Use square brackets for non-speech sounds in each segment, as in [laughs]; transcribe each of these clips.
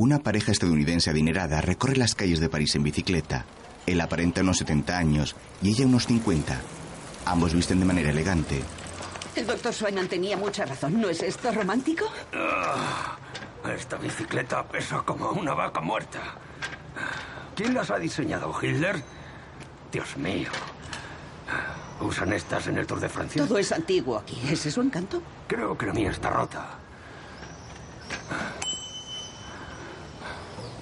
Una pareja estadounidense adinerada recorre las calles de París en bicicleta. Él aparenta unos 70 años y ella unos 50. Ambos visten de manera elegante. El doctor Swainman tenía mucha razón. ¿No es esto romántico? Ah, esta bicicleta pesa como una vaca muerta. ¿Quién las ha diseñado? ¿Hitler? Dios mío. ¿Usan estas en el Tour de Francia? Todo es antiguo aquí. ¿Ese es su encanto? Creo que la mía está rota.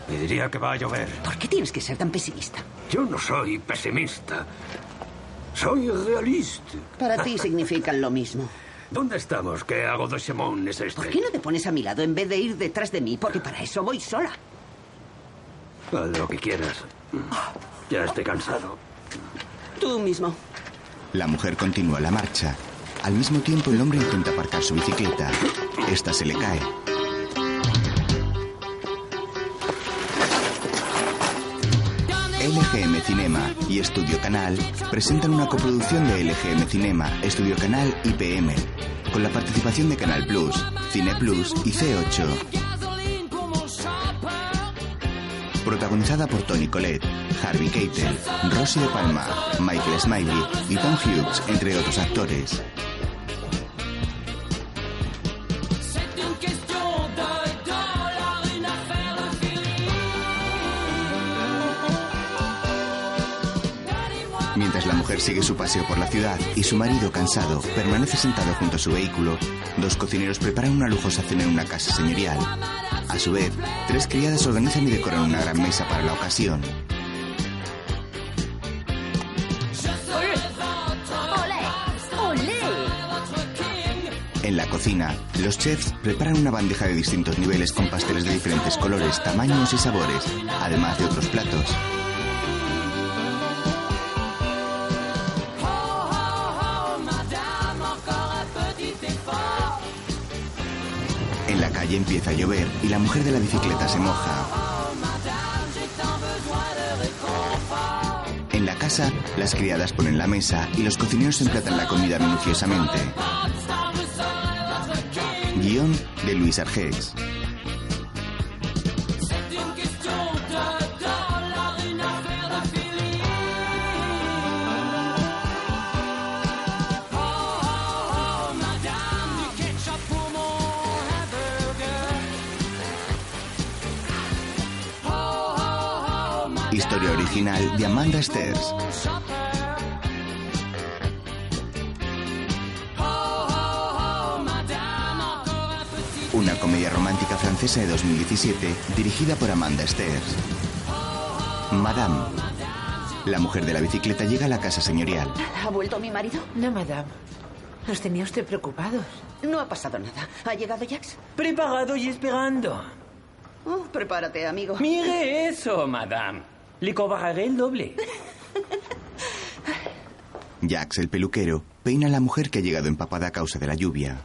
Me diría que va a llover. ¿Por qué tienes que ser tan pesimista? Yo no soy pesimista. Soy realista. Para ti significan lo mismo. [laughs] ¿Dónde estamos? ¿Qué hago de Simón es este? ¿Por qué no te pones a mi lado en vez de ir detrás de mí? Porque para eso voy sola. Haz lo que quieras. Ya estoy cansado. Tú mismo. La mujer continúa la marcha. Al mismo tiempo, el hombre intenta aparcar su bicicleta. Esta se le cae. LGM Cinema y Estudio Canal presentan una coproducción de LGM Cinema, Estudio Canal y PM, con la participación de Canal Plus, Cine Plus y C8. Protagonizada por Tony Collette, Harvey Keitel, Rosie de Palma, Michael Smiley y Tom Hughes, entre otros actores. Mujer sigue su paseo por la ciudad y su marido, cansado, permanece sentado junto a su vehículo, dos cocineros preparan una lujosa cena en una casa señorial. A su vez, tres criadas organizan y decoran una gran mesa para la ocasión. En la cocina, los chefs preparan una bandeja de distintos niveles con pasteles de diferentes colores, tamaños y sabores, además de otros platos. Calle empieza a llover y la mujer de la bicicleta se moja. En la casa, las criadas ponen la mesa y los cocineros emplatan la comida minuciosamente. Guión de Luis Argex. Historia original de Amanda Sters. Una comedia romántica francesa de 2017 dirigida por Amanda Sters. Madame. La mujer de la bicicleta llega a la casa señorial. ¿Ha vuelto mi marido? No, madame. Nos tenía usted preocupados. No ha pasado nada. ¿Ha llegado Jax? Preparado y esperando. Oh, prepárate, amigo. Mire eso, madame. Le cobraré el doble. Jax, el peluquero, peina a la mujer que ha llegado empapada a causa de la lluvia.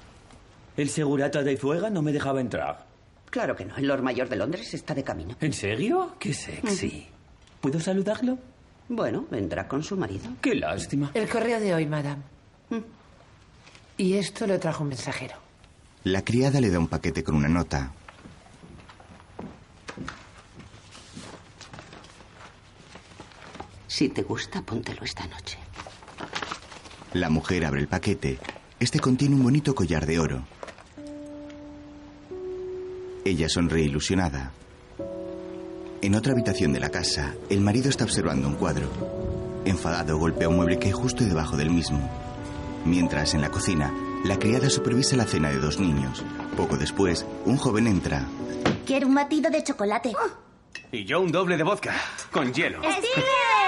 El segurata de fuera no me dejaba entrar. Claro que no. El Lord Mayor de Londres está de camino. ¿En serio? Qué sexy. ¿Puedo saludarlo? Bueno, vendrá con su marido. Qué lástima. El correo de hoy, madame. Mm. Y esto lo trajo un mensajero. La criada le da un paquete con una nota. Si te gusta, póntelo esta noche. La mujer abre el paquete. Este contiene un bonito collar de oro. Ella sonríe ilusionada. En otra habitación de la casa, el marido está observando un cuadro. Enfadado, golpea un mueble que hay justo debajo del mismo. Mientras, en la cocina, la criada supervisa la cena de dos niños. Poco después, un joven entra. Quiero un batido de chocolate. Y yo un doble de vodka, con hielo. ¡Steven!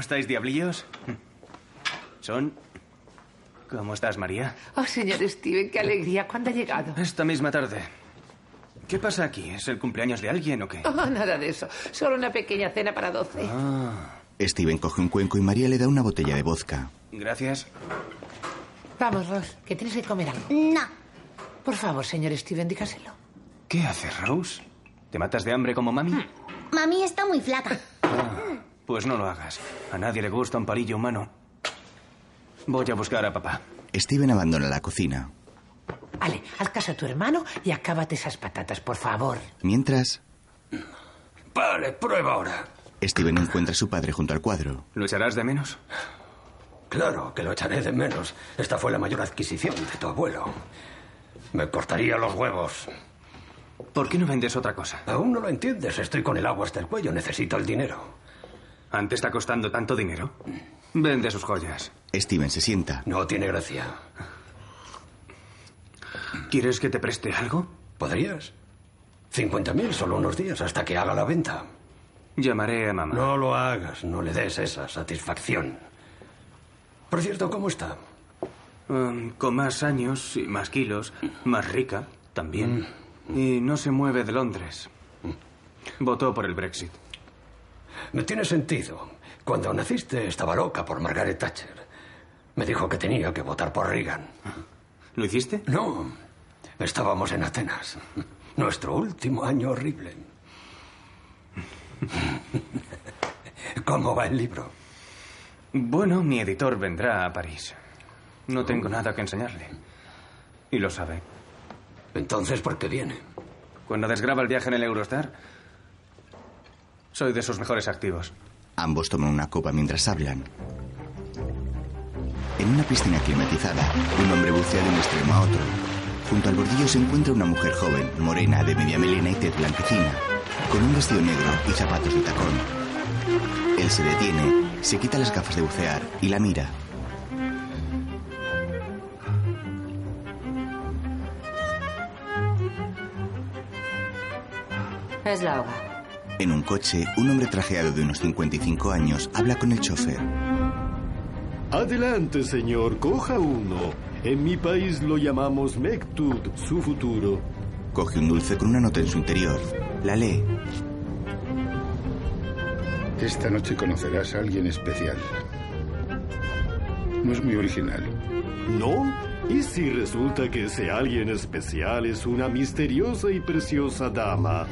¿Cómo estáis, diablillos? Son... ¿Cómo estás, María? Oh, señor Steven, qué alegría. ¿Cuándo ha llegado? Esta misma tarde. ¿Qué pasa aquí? ¿Es el cumpleaños de alguien o qué? Oh, nada de eso. Solo una pequeña cena para doce. Ah, Steven coge un cuenco y María le da una botella de vodka. gracias. Vamos, Ross, que tienes que comer algo. No. Por favor, señor Steven, dígaselo. ¿Qué haces, Rose? ¿Te matas de hambre como mami? Mami está muy flaca. Pues no lo hagas. A nadie le gusta un palillo humano. Voy a buscar a papá. Steven abandona la cocina. Ale, haz caso a tu hermano y acábate esas patatas, por favor. Mientras, Vale, prueba ahora. Steven encuentra a su padre junto al cuadro. ¿Lo echarás de menos? Claro que lo echaré de menos. Esta fue la mayor adquisición de tu abuelo. Me cortaría los huevos. ¿Por qué no vendes otra cosa? Aún no lo entiendes. Estoy con el agua hasta el cuello. Necesito el dinero. ¿Ante está costando tanto dinero? Vende sus joyas. Steven se sienta. No tiene gracia. ¿Quieres que te preste algo? ¿Podrías? 50.000 solo unos días hasta que haga la venta. Llamaré a mamá. No lo hagas. No le des esa satisfacción. Por cierto, ¿cómo está? Um, con más años y más kilos, más rica también. Y no se mueve de Londres. Votó por el Brexit. Me tiene sentido. Cuando naciste estaba loca por Margaret Thatcher. Me dijo que tenía que votar por Reagan. ¿Lo hiciste? No. Estábamos en Atenas. Nuestro último año horrible. ¿Cómo va el libro? Bueno, mi editor vendrá a París. No tengo nada que enseñarle. Y lo sabe. Entonces, ¿por qué viene? Cuando desgraba el viaje en el Eurostar, soy de sus mejores activos. Ambos toman una copa mientras hablan. En una piscina climatizada, un hombre bucea de un extremo a otro. Junto al bordillo se encuentra una mujer joven, morena, de media melena y tez blanquecina, con un vestido negro y zapatos de tacón. Él se detiene, se quita las gafas de bucear y la mira. Es la hoga. En un coche, un hombre trajeado de unos 55 años habla con el chofer. Adelante, señor, coja uno. En mi país lo llamamos Mektud, su futuro. Coge un dulce con una nota en su interior. La lee. Esta noche conocerás a alguien especial. No es muy original. ¿No? ¿Y si resulta que ese alguien especial es una misteriosa y preciosa dama?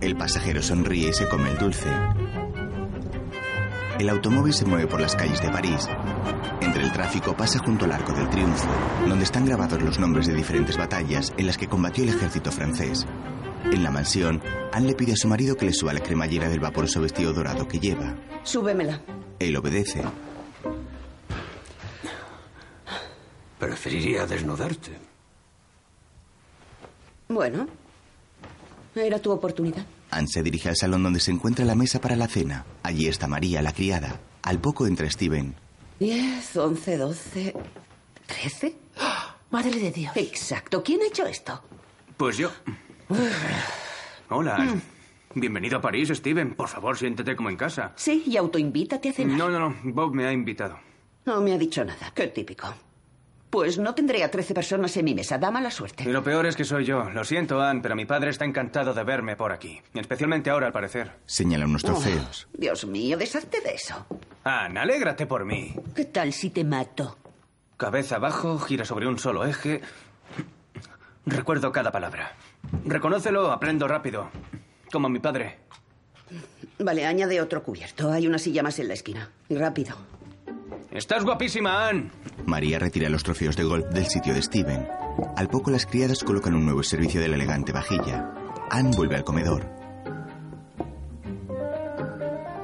El pasajero sonríe y se come el dulce. El automóvil se mueve por las calles de París. Entre el tráfico pasa junto al Arco del Triunfo, donde están grabados los nombres de diferentes batallas en las que combatió el ejército francés. En la mansión, Anne le pide a su marido que le suba la cremallera del vaporoso vestido dorado que lleva. Súbemela. Él obedece. Preferiría desnudarte. Bueno, era tu oportunidad. Anne se dirige al salón donde se encuentra la mesa para la cena. Allí está María, la criada. Al poco entra Steven. Diez, once, doce, trece. [gasps] Madre de Dios. Exacto. ¿Quién ha hecho esto? Pues yo. [sighs] Hola. Bienvenido a París, Steven. Por favor, siéntete como en casa. Sí, y autoinvítate a cenar. No, no, no. Bob me ha invitado. No me ha dicho nada. Qué típico. Pues no tendré a trece personas en mi mesa. Da mala Y suerte. lo peor es que soy yo. Lo siento, Anne, pero mi padre está encantado de verme por aquí. Especialmente ahora, al parecer. Señala unos trofeos. Oh, Dios mío, deshazte de eso. Anne, alégrate por mí. ¿Qué tal si te mato? Cabeza abajo, gira sobre un solo eje. Recuerdo cada palabra. Reconócelo, aprendo rápido. Como mi padre. Vale, añade otro cubierto. Hay una silla más en la esquina. Y rápido. Estás guapísima, Anne. María retira los trofeos de golf del sitio de Steven. Al poco las criadas colocan un nuevo servicio de la elegante vajilla. Anne vuelve al comedor.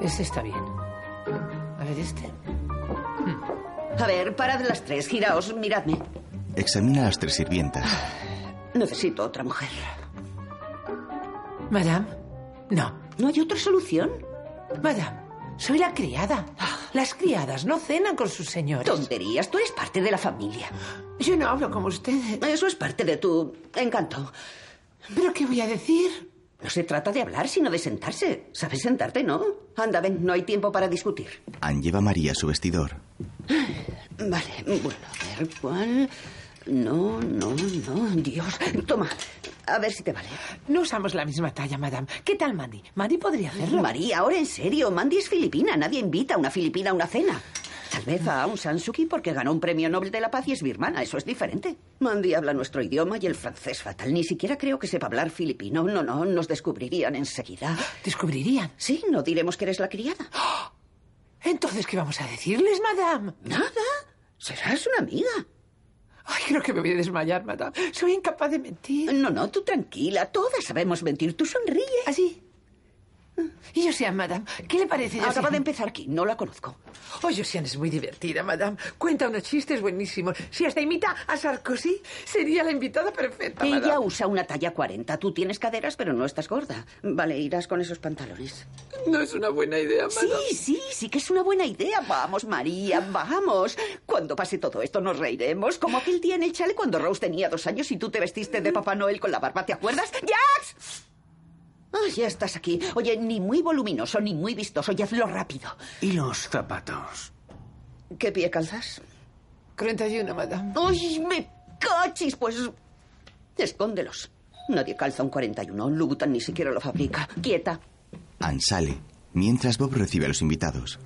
Este está bien. A ver, este. A ver, parad las tres. Giraos, miradme. Examina a las tres sirvientas. [sighs] Necesito otra mujer. Madame. No. ¿No hay otra solución? Madame, soy la criada. Las criadas no cenan con sus señores. Tonterías, tú eres parte de la familia. Yo no hablo como ustedes. Eso es parte de tu encanto. ¿Pero qué voy a decir? No se trata de hablar, sino de sentarse. ¿Sabes sentarte, no? Anda, ven, no hay tiempo para discutir. Anne lleva a María a su vestidor. Vale, bueno, a ver, ¿cuál? No, no, no, Dios. Toma, a ver si te vale. No usamos la misma talla, madame. ¿Qué tal Mandy? Mandy podría hacerlo. María, ahora en serio, Mandy es filipina. Nadie invita a una filipina a una cena. Tal vez a Aung San Suu Kyi porque ganó un premio Nobel de la Paz y es birmana. Eso es diferente. Mandy habla nuestro idioma y el francés fatal. Ni siquiera creo que sepa hablar filipino. No, no, nos descubrirían enseguida. ¿Descubrirían? Sí, no diremos que eres la criada. Entonces, ¿qué vamos a decirles, madame? Nada. Serás una amiga. Ay, creo que me voy a desmayar, madame. Soy incapaz de mentir. No, no, tú tranquila. Todas sabemos mentir. Tú sonríe. ¿Así? Y Josiane, madame, ¿qué le parece Acaba Josiane? de empezar aquí. No la conozco. Oh, Josiane es muy divertida, madame. Cuenta unos chistes buenísimos. Si hasta imita a Sarkozy, sería la invitada perfecta, Ella madame. usa una talla 40. Tú tienes caderas, pero no estás gorda. Vale, irás con esos pantalones. No es una buena idea, madame. Sí, sí, sí que es una buena idea. Vamos, María, vamos. Cuando pase todo esto nos reiremos. Como aquel día en el chale cuando Rose tenía dos años y tú te vestiste de Papá Noel con la barba, ¿te acuerdas? ¡Jax! Ah, ya estás aquí. Oye, ni muy voluminoso ni muy vistoso. Y hazlo rápido. ¿Y los zapatos? ¿Qué pie calzas? 41, madame. ¡Uy, me cachis! Pues... Escóndelos. Nadie calza un 41. Louboutin ni siquiera lo fabrica. Quieta. Anne sale, mientras Bob recibe a los invitados.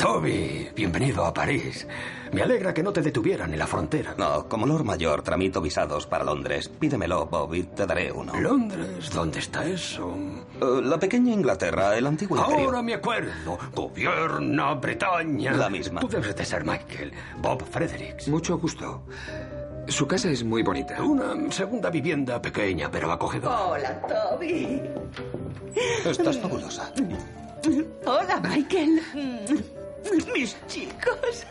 Toby, bienvenido a París. Me alegra que no te detuvieran en la frontera. No, como Lord Mayor tramito visados para Londres. Pídemelo, Bob, y te daré uno. ¿Londres? ¿Dónde está eso? Eh, la pequeña Inglaterra, el antiguo imperio. Ahora me acuerdo. Gobierna Bretaña. La misma. Tú debes de ser Michael. Bob Fredericks. Mucho gusto. Su casa es muy bonita. Una segunda vivienda pequeña, pero acogedora. Hola, Toby. Estás fabulosa. Hola, Michael. [laughs] Mis chicos.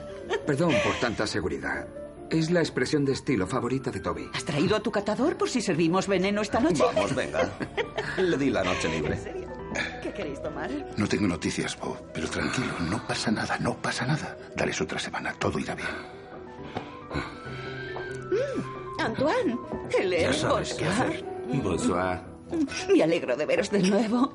Perdón por tanta seguridad. Es la expresión de estilo favorita de Toby. ¿Has traído a tu catador por si servimos veneno esta noche? Vamos, venga. Le di la noche libre. ¿Qué queréis tomar? No tengo noticias, Bob, pero tranquilo, no pasa nada, no pasa nada. Dales otra semana, todo irá bien. Antoine, sabes qué Oscar. hacer. Bonsoir. Me alegro de veros de nuevo.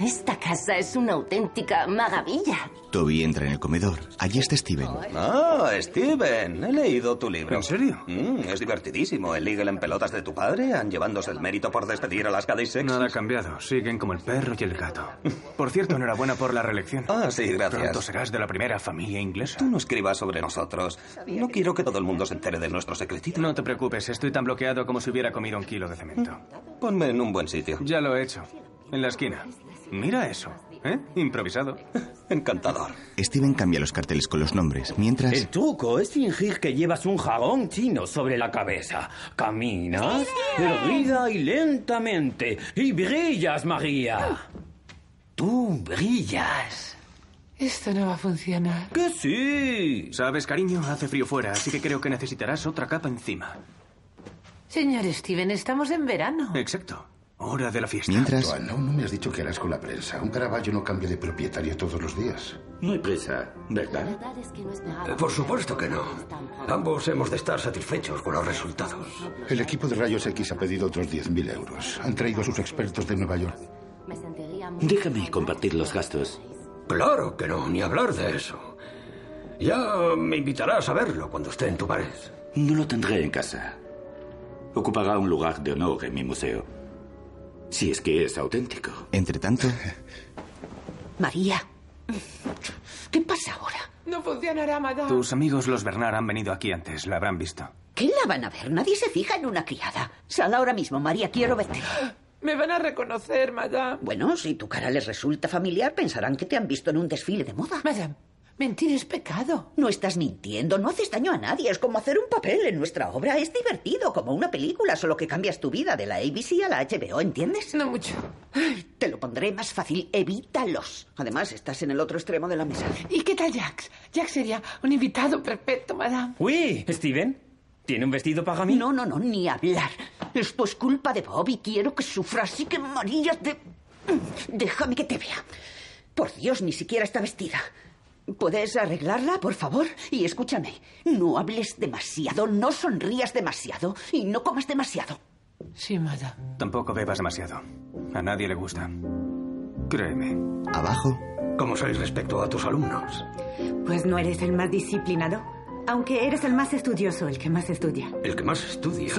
Esta casa es una auténtica maravilla. Toby entra en el comedor. Allí está Steven. Ah, Steven, he leído tu libro. ¿En serio? Mm, es divertidísimo. El Eagle en pelotas de tu padre, han llevándose el mérito por despedir a las Caddy Sex. Nada ha cambiado. Siguen como el perro y el gato. Por cierto, enhorabuena por la reelección. Ah, sí, gracias. Pronto serás de la primera familia inglesa. Tú no escribas sobre nosotros. No quiero que todo el mundo se entere de nuestro secretito. No te preocupes, estoy tan bloqueado como si hubiera comido un kilo de cemento. Ponme en un buen sitio. Ya lo he hecho. En la esquina. Mira eso. ¿Eh? Improvisado. Encantador. Steven cambia los carteles con los nombres, mientras... El truco es fingir que llevas un jabón chino sobre la cabeza. Caminas erguida y lentamente. Y brillas, María. Tú brillas. Esto no va a funcionar. ¡Que sí! Sabes, cariño, hace frío fuera, así que creo que necesitarás otra capa encima. Señor Steven, estamos en verano. Exacto. Hora de la fiesta. Mientras... Aún no me has dicho qué harás con la prensa. Un Caravaggio no cambia de propietario todos los días. No hay prisa, ¿verdad? Eh, Por supuesto que no. Ambos hemos de estar satisfechos con los resultados. El equipo de Rayos X ha pedido otros 10.000 euros. Han traído a sus expertos de Nueva York. Déjame compartir los gastos. Claro que no, ni hablar de eso. Ya me invitarás a verlo cuando esté en tu pared. No lo tendré en casa. Ocupará un lugar de honor en mi museo. Si es que es auténtico. Entre tanto, María. ¿Qué pasa ahora? No funcionará, madame. Tus amigos los Bernard han venido aquí antes, la habrán visto. ¿Qué la van a ver? Nadie se fija en una criada. Sal ahora mismo, María, quiero verte. Me van a reconocer, madame. Bueno, si tu cara les resulta familiar, pensarán que te han visto en un desfile de moda. Madame, mentir es pecado. No estás mintiendo, no haces daño a nadie. Es como hacer un papel en nuestra obra. Es divertido, como una película, solo que cambias tu vida de la ABC a la HBO, ¿entiendes? No mucho. Ay, te lo pondré más fácil. Evítalos. Además, estás en el otro extremo de la mesa. ¿Y qué tal Jax? Jax sería un invitado perfecto, madame. Uy, Steven, ¿tiene un vestido para mí? No, no, no, ni hablar. Esto es culpa de Bob y quiero que sufra, así que María te... Déjame que te vea. Por Dios, ni siquiera está vestida. ¿Puedes arreglarla, por favor? Y escúchame, no hables demasiado, no sonrías demasiado y no comas demasiado. Sí, madame. Tampoco bebas demasiado. A nadie le gusta. Créeme. abajo, ¿Cómo sois respecto a tus alumnos? Pues no eres el más disciplinado, aunque eres el más estudioso, el que más estudia. El que más estudia.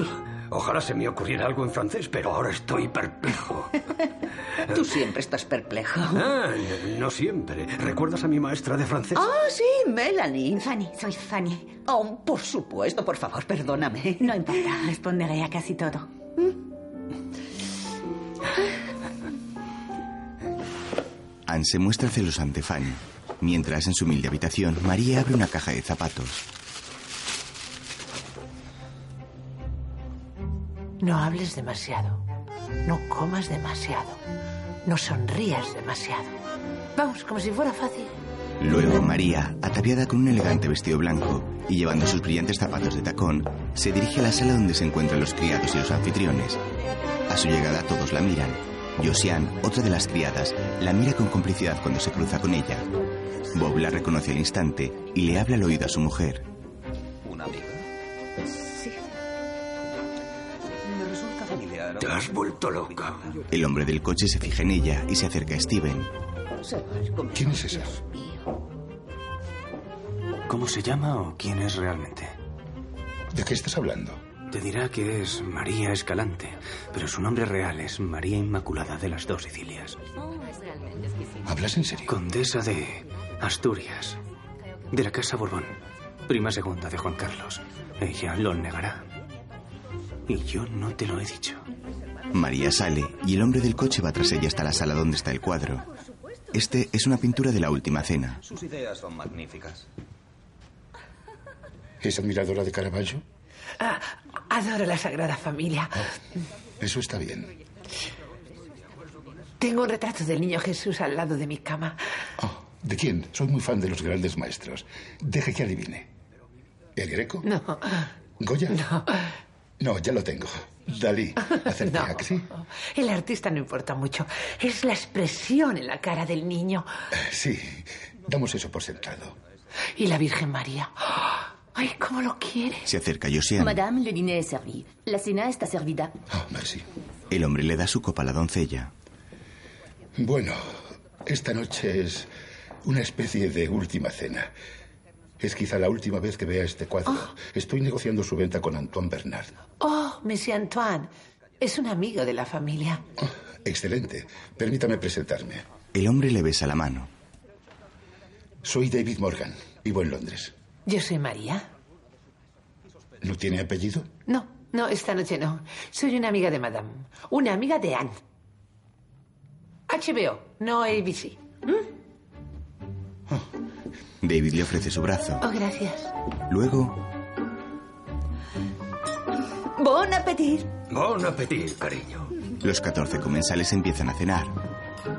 Ojalá se me ocurriera algo en francés, pero ahora estoy perplejo. [laughs] Tú siempre estás perplejo. Ah, no siempre. ¿Recuerdas a mi maestra de francés? Ah, sí, Melanie. Fanny, soy Fanny. Oh, por supuesto, por favor, perdóname. No importa, responderé a casi todo. [laughs] Anne se muestra celosa ante Fanny. Mientras, en su humilde habitación, María abre una caja de zapatos. No hables demasiado. No comas demasiado. No sonrías demasiado. Vamos, como si fuera fácil. Luego María, ataviada con un elegante vestido blanco y llevando sus brillantes zapatos de tacón, se dirige a la sala donde se encuentran los criados y los anfitriones. A su llegada todos la miran. Josiane, otra de las criadas, la mira con complicidad cuando se cruza con ella. Bob la reconoce al instante y le habla al oído a su mujer. Te has vuelto loca. El hombre del coche se fija en ella y se acerca a Steven. ¿Quién es esa? ¿Cómo se llama o quién es realmente? ¿De qué estás hablando? Te dirá que es María Escalante, pero su nombre real es María Inmaculada de las Dos Sicilias. ¿Hablas en serio? Condesa de Asturias, de la Casa Borbón, prima segunda de Juan Carlos. Ella lo negará. Y yo no te lo he dicho. María sale y el hombre del coche va tras ella hasta la sala donde está el cuadro. Este es una pintura de la última cena. Sus ideas son magníficas. [laughs] ¿Es admiradora de Caravaggio? Ah, adoro la Sagrada Familia. Eso está bien. Tengo un retrato del niño Jesús al lado de mi cama. ¿De quién? Soy muy fan de los grandes maestros. Deje que adivine. ¿El Greco? No. ¿Goya? No. No, ya lo tengo. Dalí. [laughs] ¿a que sí? El artista no importa mucho. Es la expresión en la cara del niño. Sí, damos eso por sentado. Y la Virgen María. [gasps] ¡Ay, cómo lo quiere! Se acerca Josiane. Madame, le dîner est servi. La cena está servida. Oh, merci. El hombre le da su copa a la doncella. Bueno, esta noche es una especie de última cena. Es quizá la última vez que vea este cuadro. Estoy negociando su venta con Antoine Bernard. Oh, Monsieur Antoine. Es un amigo de la familia. Excelente. Permítame presentarme. El hombre le besa la mano. Soy David Morgan. Vivo en Londres. Yo soy María. ¿No tiene apellido? No, no, esta noche no. Soy una amiga de Madame. Una amiga de Anne. HBO, no ABC. David le ofrece su brazo. Oh, gracias. Luego, Bon appetit. Bon appetit, cariño. los 14 comensales empiezan a cenar.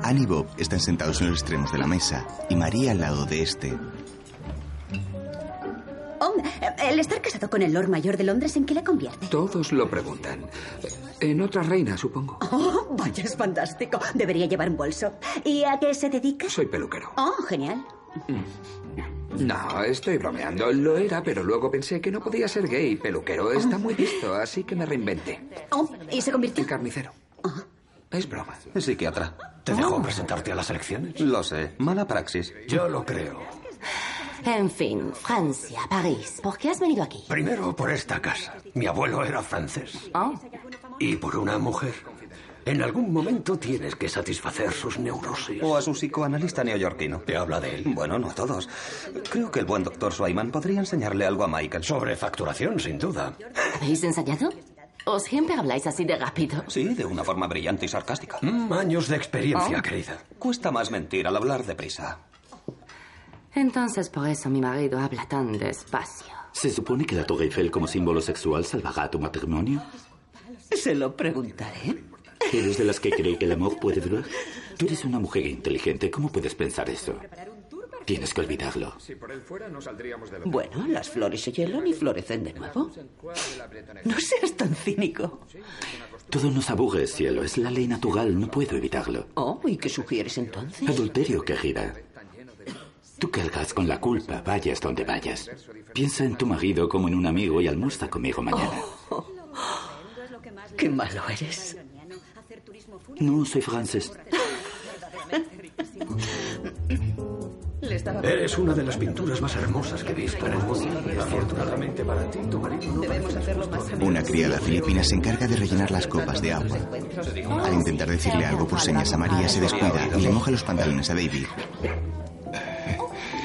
Anne y Bob están sentados en los extremos de la mesa y María al lado de este. Oh, el estar casado con el Lord Mayor de Londres, ¿en qué le convierte? Todos lo preguntan. En otra reina, supongo. Oh, vaya, es fantástico. Debería llevar un bolso. ¿Y a qué se dedica? Soy peluquero. Oh, genial. No, estoy bromeando. Lo era, pero luego pensé que no podía ser gay. Peluquero está muy visto, así que me reinventé. Oh, ¿y se convirtió? En carnicero. Es broma. Psiquiatra. ¿Te dejó presentarte a las elecciones? Lo sé. Mala praxis. Yo lo creo. En fin, Francia, París. ¿Por qué has venido aquí? Primero por esta casa. Mi abuelo era francés. Oh. Y por una mujer. En algún momento tienes que satisfacer sus neurosis. O a su psicoanalista neoyorquino. ¿Te habla de él? Bueno, no a todos. Creo que el buen doctor Swayman podría enseñarle algo a Michael. Sobre facturación, sin duda. ¿Habéis ensayado? ¿O siempre habláis así de rápido? Sí, de una forma brillante y sarcástica. Mm, años de experiencia, Oh. querida. Cuesta más mentir al hablar deprisa. Entonces por eso mi marido habla tan despacio. ¿Se supone que la Torre Eiffel como símbolo sexual salvará tu matrimonio? Se lo preguntaré. ¿Eres de las que cree que el amor puede durar? Tú eres una mujer inteligente. ¿Cómo puedes pensar eso? Tienes que olvidarlo. Si por él fuera, no saldríamos de Bueno, las flores se hielan y florecen de nuevo. No seas tan cínico. Todo nos aburre, cielo. Es la ley natural. No puedo evitarlo. Oh, ¿y qué sugieres entonces? Adulterio, querida. Tú cargas con la culpa, vayas donde vayas. Piensa en tu marido como en un amigo y almuerza conmigo mañana. Qué malo eres. No, soy francés. Eres una de las pinturas más hermosas que he visto en el mundo. Afortunadamente para ti, tu marido no parece Una criada filipina se encarga de rellenar las copas de agua. Al intentar decirle algo por señas a María, se descuida y le moja los pantalones a David.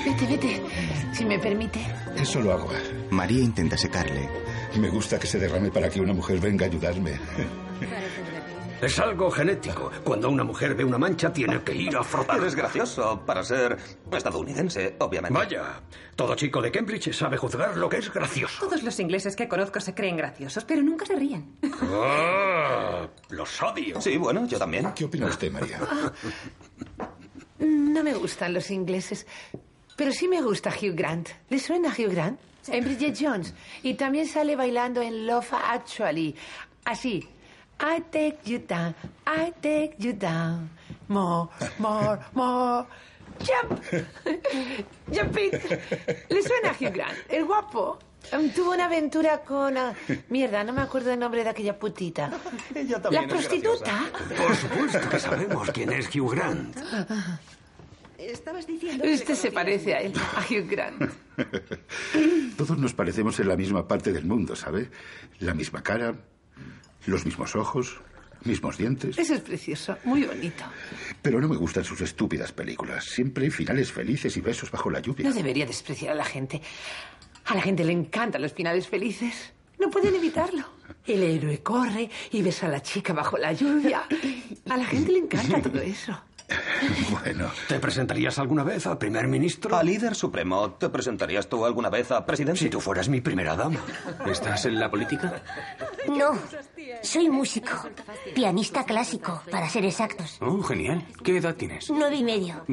Vete, vete. Si me permite. Es solo agua. María intenta secarle. Me gusta que se derrame para que una mujer venga a ayudarme. Es algo genético. Cuando una mujer ve una mancha, tiene que ir a frotar. Eres gracioso para ser estadounidense, obviamente. Vaya, todo chico de Cambridge sabe juzgar lo que es gracioso. Todos los ingleses que conozco se creen graciosos, pero nunca se ríen. Ah, los odio. Sí, bueno, yo también. ¿Qué opina usted, María? No me gustan los ingleses, pero sí me gusta Hugh Grant. ¿Le suena Hugh Grant? En Bridget Jones. Y también sale bailando en Love Actually. Así. I take you down, I take you down. More, more, more. Jump. [laughs] Jump it. ¿Le suena Hugh Grant? El guapo. Um, Tuvo una aventura con... ah, mierda, no me acuerdo el nombre de aquella putita. La prostituta. Por supuesto que sabemos quién es Hugh Grant. Estabas diciendo... Usted se parece a él, a Hugh Grant. [laughs] Todos nos parecemos en la misma parte del mundo, ¿sabe? La misma cara, los mismos ojos, mismos dientes. Eso es precioso, muy bonito. Pero no me gustan sus estúpidas películas. Siempre hay finales felices y besos bajo la lluvia. No debería despreciar a la gente. A la gente le encantan los finales felices. No pueden evitarlo. El héroe corre y besa a la chica bajo la lluvia. A la gente le encanta todo eso. [laughs] Bueno. ¿Te presentarías alguna vez a primer ministro? A líder supremo. ¿Te presentarías tú alguna vez a presidente? Si tú fueras mi primera dama. ¿Estás en la política? No, soy músico. Pianista clásico, para ser exactos. Oh, genial. ¿Qué edad tienes? Nueve y medio.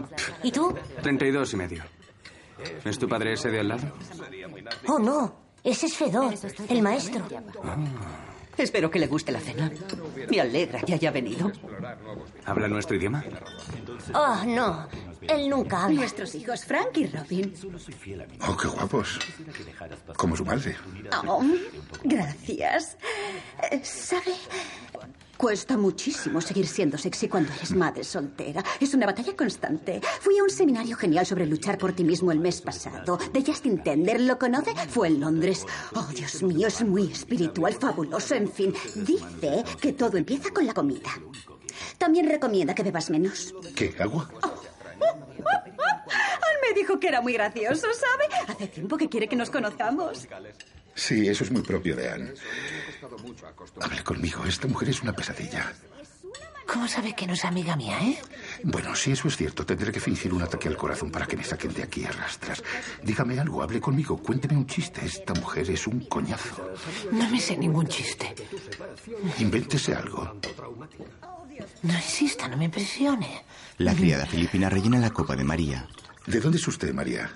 ¿Y tú? 32 y medio. ¿Es tu padre ese de al lado? Oh, no. Ese es Fedor, el maestro. Espero que le guste la cena. Me alegra que haya venido. ¿Habla nuestro idioma? Oh, no. Él nunca habla. Nuestros hijos, Frank y Robin. Oh, qué guapos. Como su madre. Oh, gracias. Eh, ¿Sabe? Cuesta muchísimo seguir siendo sexy cuando eres madre soltera. Es una batalla constante. Fui a un seminario genial sobre luchar por ti mismo el mes pasado. De Justin Tender, ¿lo conoce? Fue en Londres. Oh, Dios mío, es muy espiritual, fabuloso. En fin, dice que todo empieza con la comida. También recomienda que bebas menos. ¿Qué? ¿Agua? [laughs] Él me dijo que era muy gracioso, ¿sabe? Hace tiempo que quiere que nos conozcamos. Sí, eso es muy propio de Anne. Hable conmigo. Esta mujer es una pesadilla. ¿Cómo sabe que no es amiga mía, eh? Bueno, si eso es cierto, tendré que fingir un ataque al corazón para que me saquen de aquí a rastras. Dígame algo, hable conmigo, cuénteme un chiste. Esta mujer es un coñazo. No me sé ningún chiste. Invéntese algo. No insista, no me presione. La criada filipina rellena la copa de María. ¿De dónde es usted, María?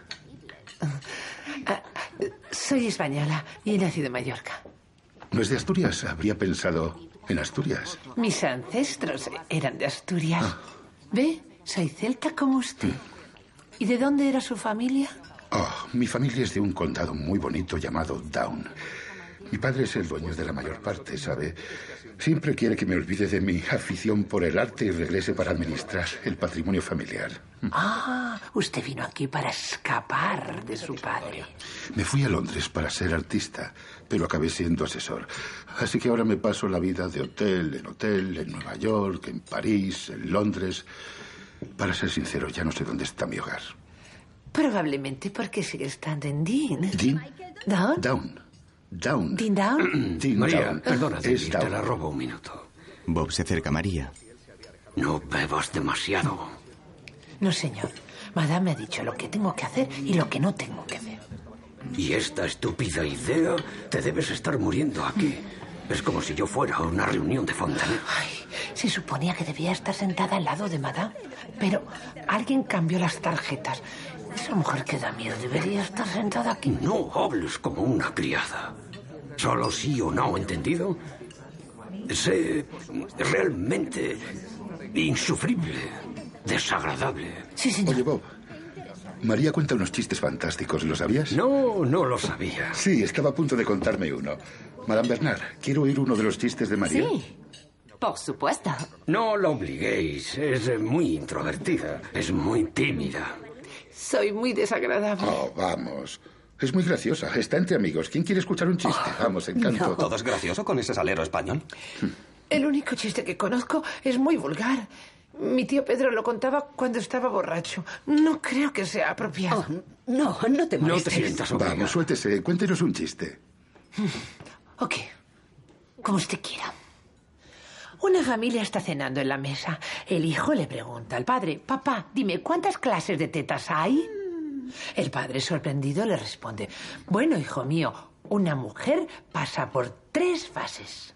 Ah, soy española y he nacido en Mallorca. ¿No es de Asturias? Habría pensado en Asturias. Mis ancestros eran de Asturias. ¿Ve? Soy celta como usted. ¿Y de dónde era su familia? Oh, mi familia es de un condado muy bonito llamado Down. Mi padre es el dueño de la mayor parte, ¿sabe? Siempre quiere que me olvide de mi afición por el arte y regrese para administrar el patrimonio familiar. Ah, usted vino aquí para escapar de su padre. Me fui a Londres para ser artista, pero acabé siendo asesor. Así que ahora me paso la vida de hotel en hotel, en Nueva York, en París, en Londres. Para ser sincero, ya no sé dónde está mi hogar. Probablemente porque sigue estando en Dean. ¿Dean? ¿Down? Down. Down. ¿Dean Down? [clears throat] Dean María, Down. perdona, Es te Down. la robo un minuto. Bob se acerca a María. No bebas demasiado. No, señor. Madame me ha dicho lo que tengo que hacer y lo que no tengo que hacer. Y esta estúpida idea, te debes estar muriendo aquí. Es como si yo fuera a una reunión de Fontaine. Se suponía que debía estar sentada al lado de Madame, pero alguien cambió las tarjetas. Esa mujer que da miedo debería estar sentada aquí. No hables como una criada. Solo sí o no, ¿entendido? Sé realmente insufrible, desagradable. Sí, señor. Oye, Bob. María cuenta unos chistes fantásticos, ¿lo sabías? No, no lo sabía. Sí, estaba a punto de contarme uno. Madame Bernard, quiero oír uno de los chistes de María. Sí, por supuesto. No la obliguéis. Es muy introvertida. Es muy tímida. Soy muy desagradable. Oh, vamos. Es muy graciosa. Está entre amigos. ¿Quién quiere escuchar un chiste? Vamos, encanto. ¿Todo es gracioso con ese salero español? El único chiste que conozco es muy vulgar. Mi tío Pedro lo contaba cuando estaba borracho. No creo que sea apropiado. no, no te No te sientas obligada. Vamos, suéltese. Cuéntenos un chiste. Ok. Como usted quiera. Una familia está cenando en la mesa. El hijo le pregunta al padre, papá, dime, ¿cuántas clases de tetas hay? El padre, sorprendido, le responde, bueno, hijo mío, una mujer pasa por tres fases.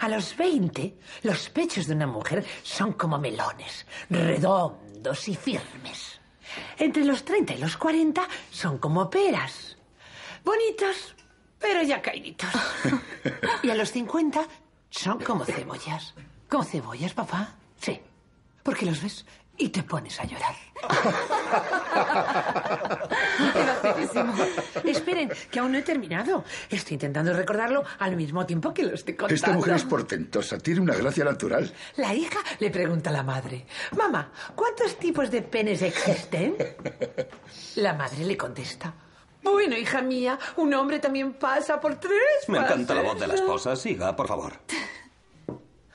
A los 20, los pechos de una mujer son como melones, redondos y firmes. Entre los 30 y los 40 son como peras. Bonitos, pero ya caíditos. [laughs] Y a los 50 son como cebollas. ¿Como cebollas, papá? Sí. Porque los ves y te pones a llorar. Esperen, que aún no he terminado. Estoy intentando recordarlo al mismo tiempo que lo estoy contando. Esta mujer es portentosa, tiene una gracia natural. La hija le pregunta a la madre, mamá, ¿cuántos tipos de penes existen? La madre le contesta, bueno, hija mía, un hombre también pasa por tres Me encanta la fases". voz de la esposa. Siga, por favor.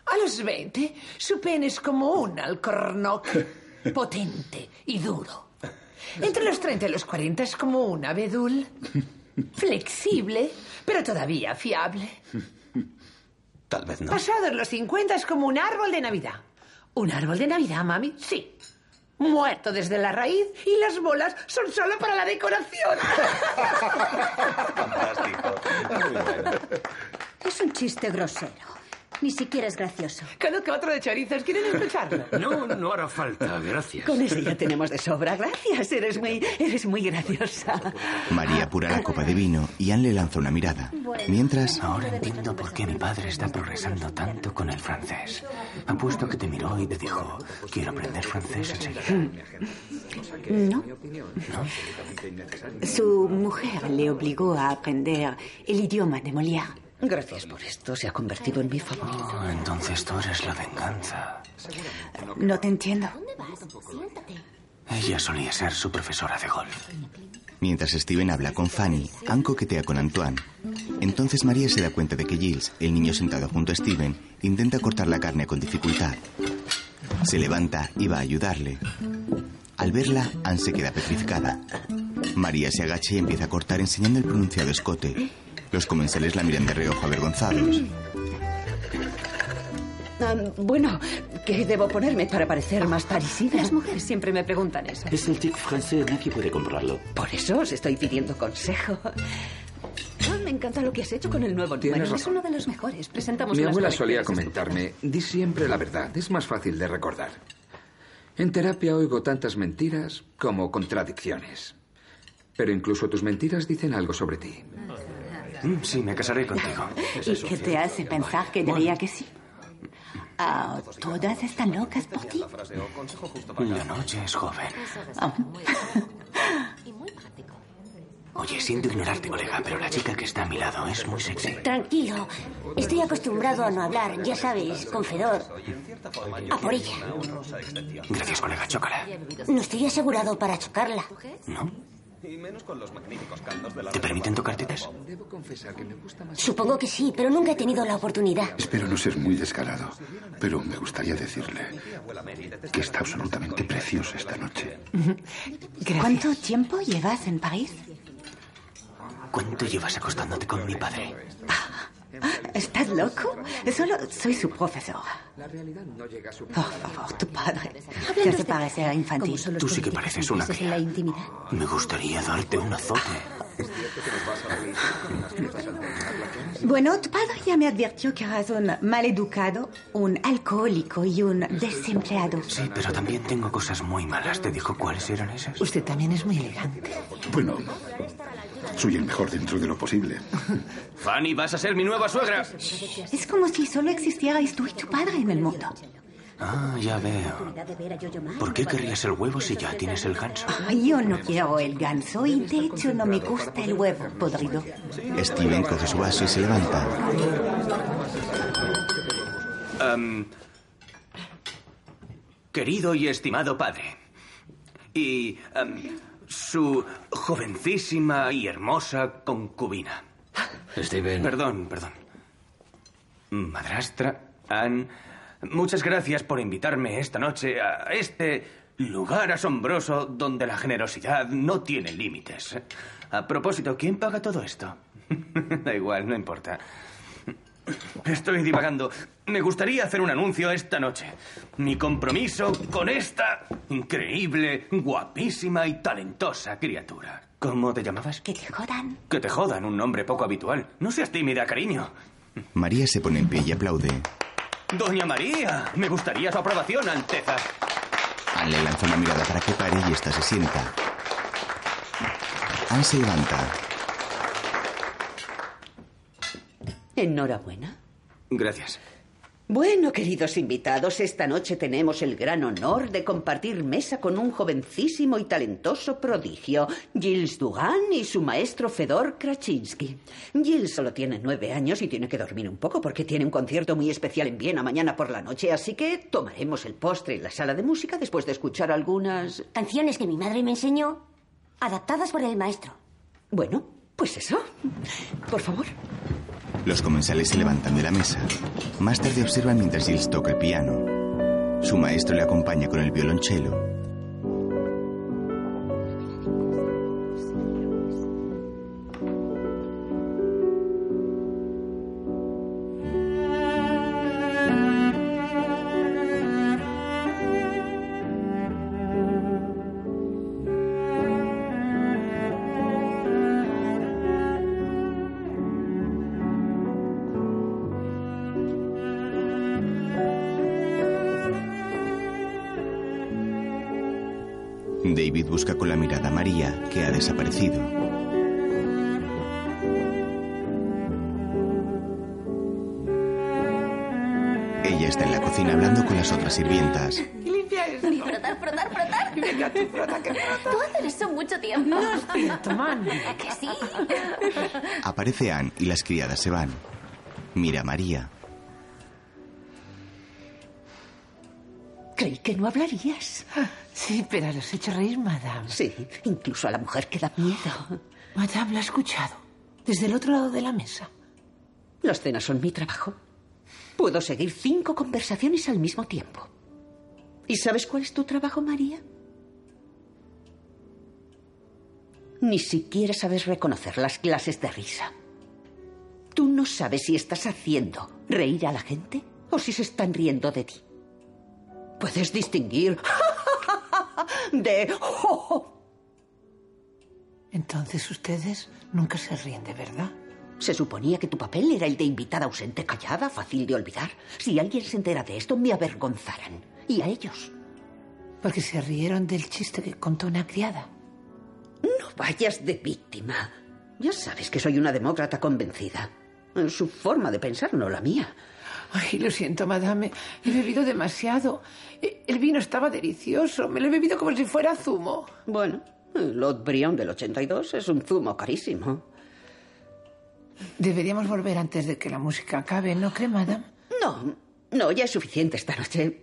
A los 20, su pene es como un alcornoque, [laughs] potente y duro. Entre los 30 y los 40 es como un abedul, flexible, pero todavía fiable. Tal vez no. Pasados los 50 es como un árbol de Navidad. ¿Un árbol de Navidad, mami? Sí. Muerto desde la raíz y las bolas son solo para la decoración. Es un chiste grosero. Ni siquiera es gracioso. Conozco otro de chorizos. ¿Quieren escucharlo? [laughs] No, no hará falta, gracias. Con ese ya tenemos de sobra. Gracias, eres muy, eres muy graciosa. María apura la copa de vino y Anne le lanza una mirada. Mientras, Ahora entiendo por qué mi padre está progresando tanto con el francés. Apuesto que te miró y te dijo, quiero aprender francés enseguida. No. Su mujer le obligó a aprender el idioma de Molière. Gracias por esto. Se ha convertido en mi favorito. Oh, entonces tú eres la venganza. No te entiendo. Ella solía ser su profesora de golf. mientras Steven habla con Fanny, Anne coquetea con Antoine. Entonces María se da cuenta de que Gilles, el niño sentado junto a Steven, intenta cortar la carne con dificultad. Se levanta y va a ayudarle. Al verla, Anne se queda petrificada. María se agacha y empieza a cortar enseñando el pronunciado escote. Los comensales la miran de reojo avergonzados. Ah, bueno, ¿qué debo ponerme para parecer más parisina? Las mujeres siempre me preguntan eso. Es el tic francés, nadie puede comprarlo. Por eso os estoy pidiendo consejo. Ah, me encanta lo que has hecho con el nuevo número. Es uno de los mejores. Presentamos Mi abuela solía comentarme, di siempre la verdad, es más fácil de recordar. En terapia oigo tantas mentiras como contradicciones. Pero incluso tus mentiras dicen algo sobre ti. Mm, Sí, me casaré contigo. [laughs] ¿Y qué te hace pensar que diría que sí? Ah, ¿Todas están locas por ti? La noche es joven. Oye, siento ignorarte, colega, pero la chica que está a mi lado es muy sexy. Tranquilo. Estoy acostumbrado a no hablar, ya sabes, con Fedor. A por ella. Gracias, colega, chócala. No estoy asegurado para chocarla. ¿No? Y menos con los magníficos cantos de la ¿Te permiten tocar tetas? Debo confesar que me gusta más... Supongo que sí, pero nunca he tenido la oportunidad. Espero no ser muy descarado, pero me gustaría decirle que está absolutamente preciosa esta noche. ¿Cuánto tiempo llevas en París? ¿Cuánto llevas acostándote con mi padre? ¿Estás loco? Solo soy su profesor. La realidad no llega a su... Por favor, tu padre. Te Hablando hace de- parecer infantil. ¿Cómo son los Tú sí que pareces una intimidad? Me gustaría darte un azote. Bueno, tu padre ya me advirtió que eras un maleducado, un alcohólico y un desempleado. Sí, pero también tengo cosas muy malas. ¿Te dijo cuáles eran esas? Usted también es muy elegante. Bueno, soy el mejor dentro de lo posible. [laughs] Fanny, vas a ser mi nueva suegra. Es como si solo existierais tú y tu padre en el mundo. Ah, ya veo. ¿Por qué querrías el huevo si ya tienes el ganso? Ah, Yo no quiero el ganso y de hecho no me gusta el huevo podrido. Steven coge su vaso y se levanta. Am, querido y estimado padre. Y am, su jovencísima y hermosa concubina. Steven. Perdón, perdón. Madrastra, Anne, muchas gracias por invitarme esta noche a este lugar asombroso donde la generosidad no tiene límites. A propósito, ¿quién paga todo esto? [laughs] da igual, no importa. Estoy divagando. Me gustaría hacer un anuncio esta noche. Mi compromiso con esta increíble, guapísima y talentosa criatura. ¿Cómo te llamabas? Que te jodan. Que te jodan, un nombre poco habitual. No seas tímida, cariño. María se pone en pie y aplaude. Doña María, me gustaría su aprobación, Alteza. Anne le lanza una mirada para que pare y ésta se sienta. Anne se levanta. Enhorabuena. Gracias. Bueno, queridos invitados, esta noche tenemos el gran honor de compartir mesa con un jovencísimo y talentoso prodigio, Gilles Dugan y su maestro Fedor Kraczynski. Gilles solo tiene nueve años y tiene que dormir un poco porque tiene un concierto muy especial en Viena mañana por la noche, así que tomaremos el postre en la sala de música después de escuchar algunas... Canciones que mi madre me enseñó, adaptadas por el maestro. Bueno, pues eso. Por favor. Los comensales se levantan de la mesa. Más tarde observan mientras Gilles toca el piano. Su maestro le acompaña con el violonchelo. David busca con la mirada a María, que ha desaparecido. Ella está en la cocina hablando con las otras sirvientas. Limpia esto. Frotar, frotar, frotar. Venga, tú frota, que frota. Tú haces eso mucho tiempo. No es cierto, Mandy. Que sí. Aparece Anne y las criadas se van. Mira a María. Creí que no hablarías. Sí, pero los he hecho reír, madame. Sí, incluso a la mujer que da miedo. Madame la ha escuchado. Desde el otro lado de la mesa. Las cenas son mi trabajo. Puedo seguir cinco conversaciones al mismo tiempo. ¿Y sabes cuál es tu trabajo, María? Ni siquiera sabes reconocer las clases de risa. Tú no sabes si estás haciendo reír a la gente o si se están riendo de ti. Puedes distinguir de... Entonces ustedes nunca se ríen de verdad. Se suponía que tu papel era el de invitada ausente, callada, fácil de olvidar. Si alguien se entera de esto, me avergonzarán. Y a ellos. Porque se rieron del chiste que contó una criada. No vayas de víctima. Ya sabes que soy una demócrata convencida. Su forma de pensar, no la mía. Ay, lo siento, madame. He bebido demasiado. El vino estaba delicioso. Me lo he bebido como si fuera zumo. Bueno, el Lot Brion del 82 es un zumo carísimo. Deberíamos volver antes de que la música acabe, ¿no cree, madame? No, no, ya es suficiente esta noche.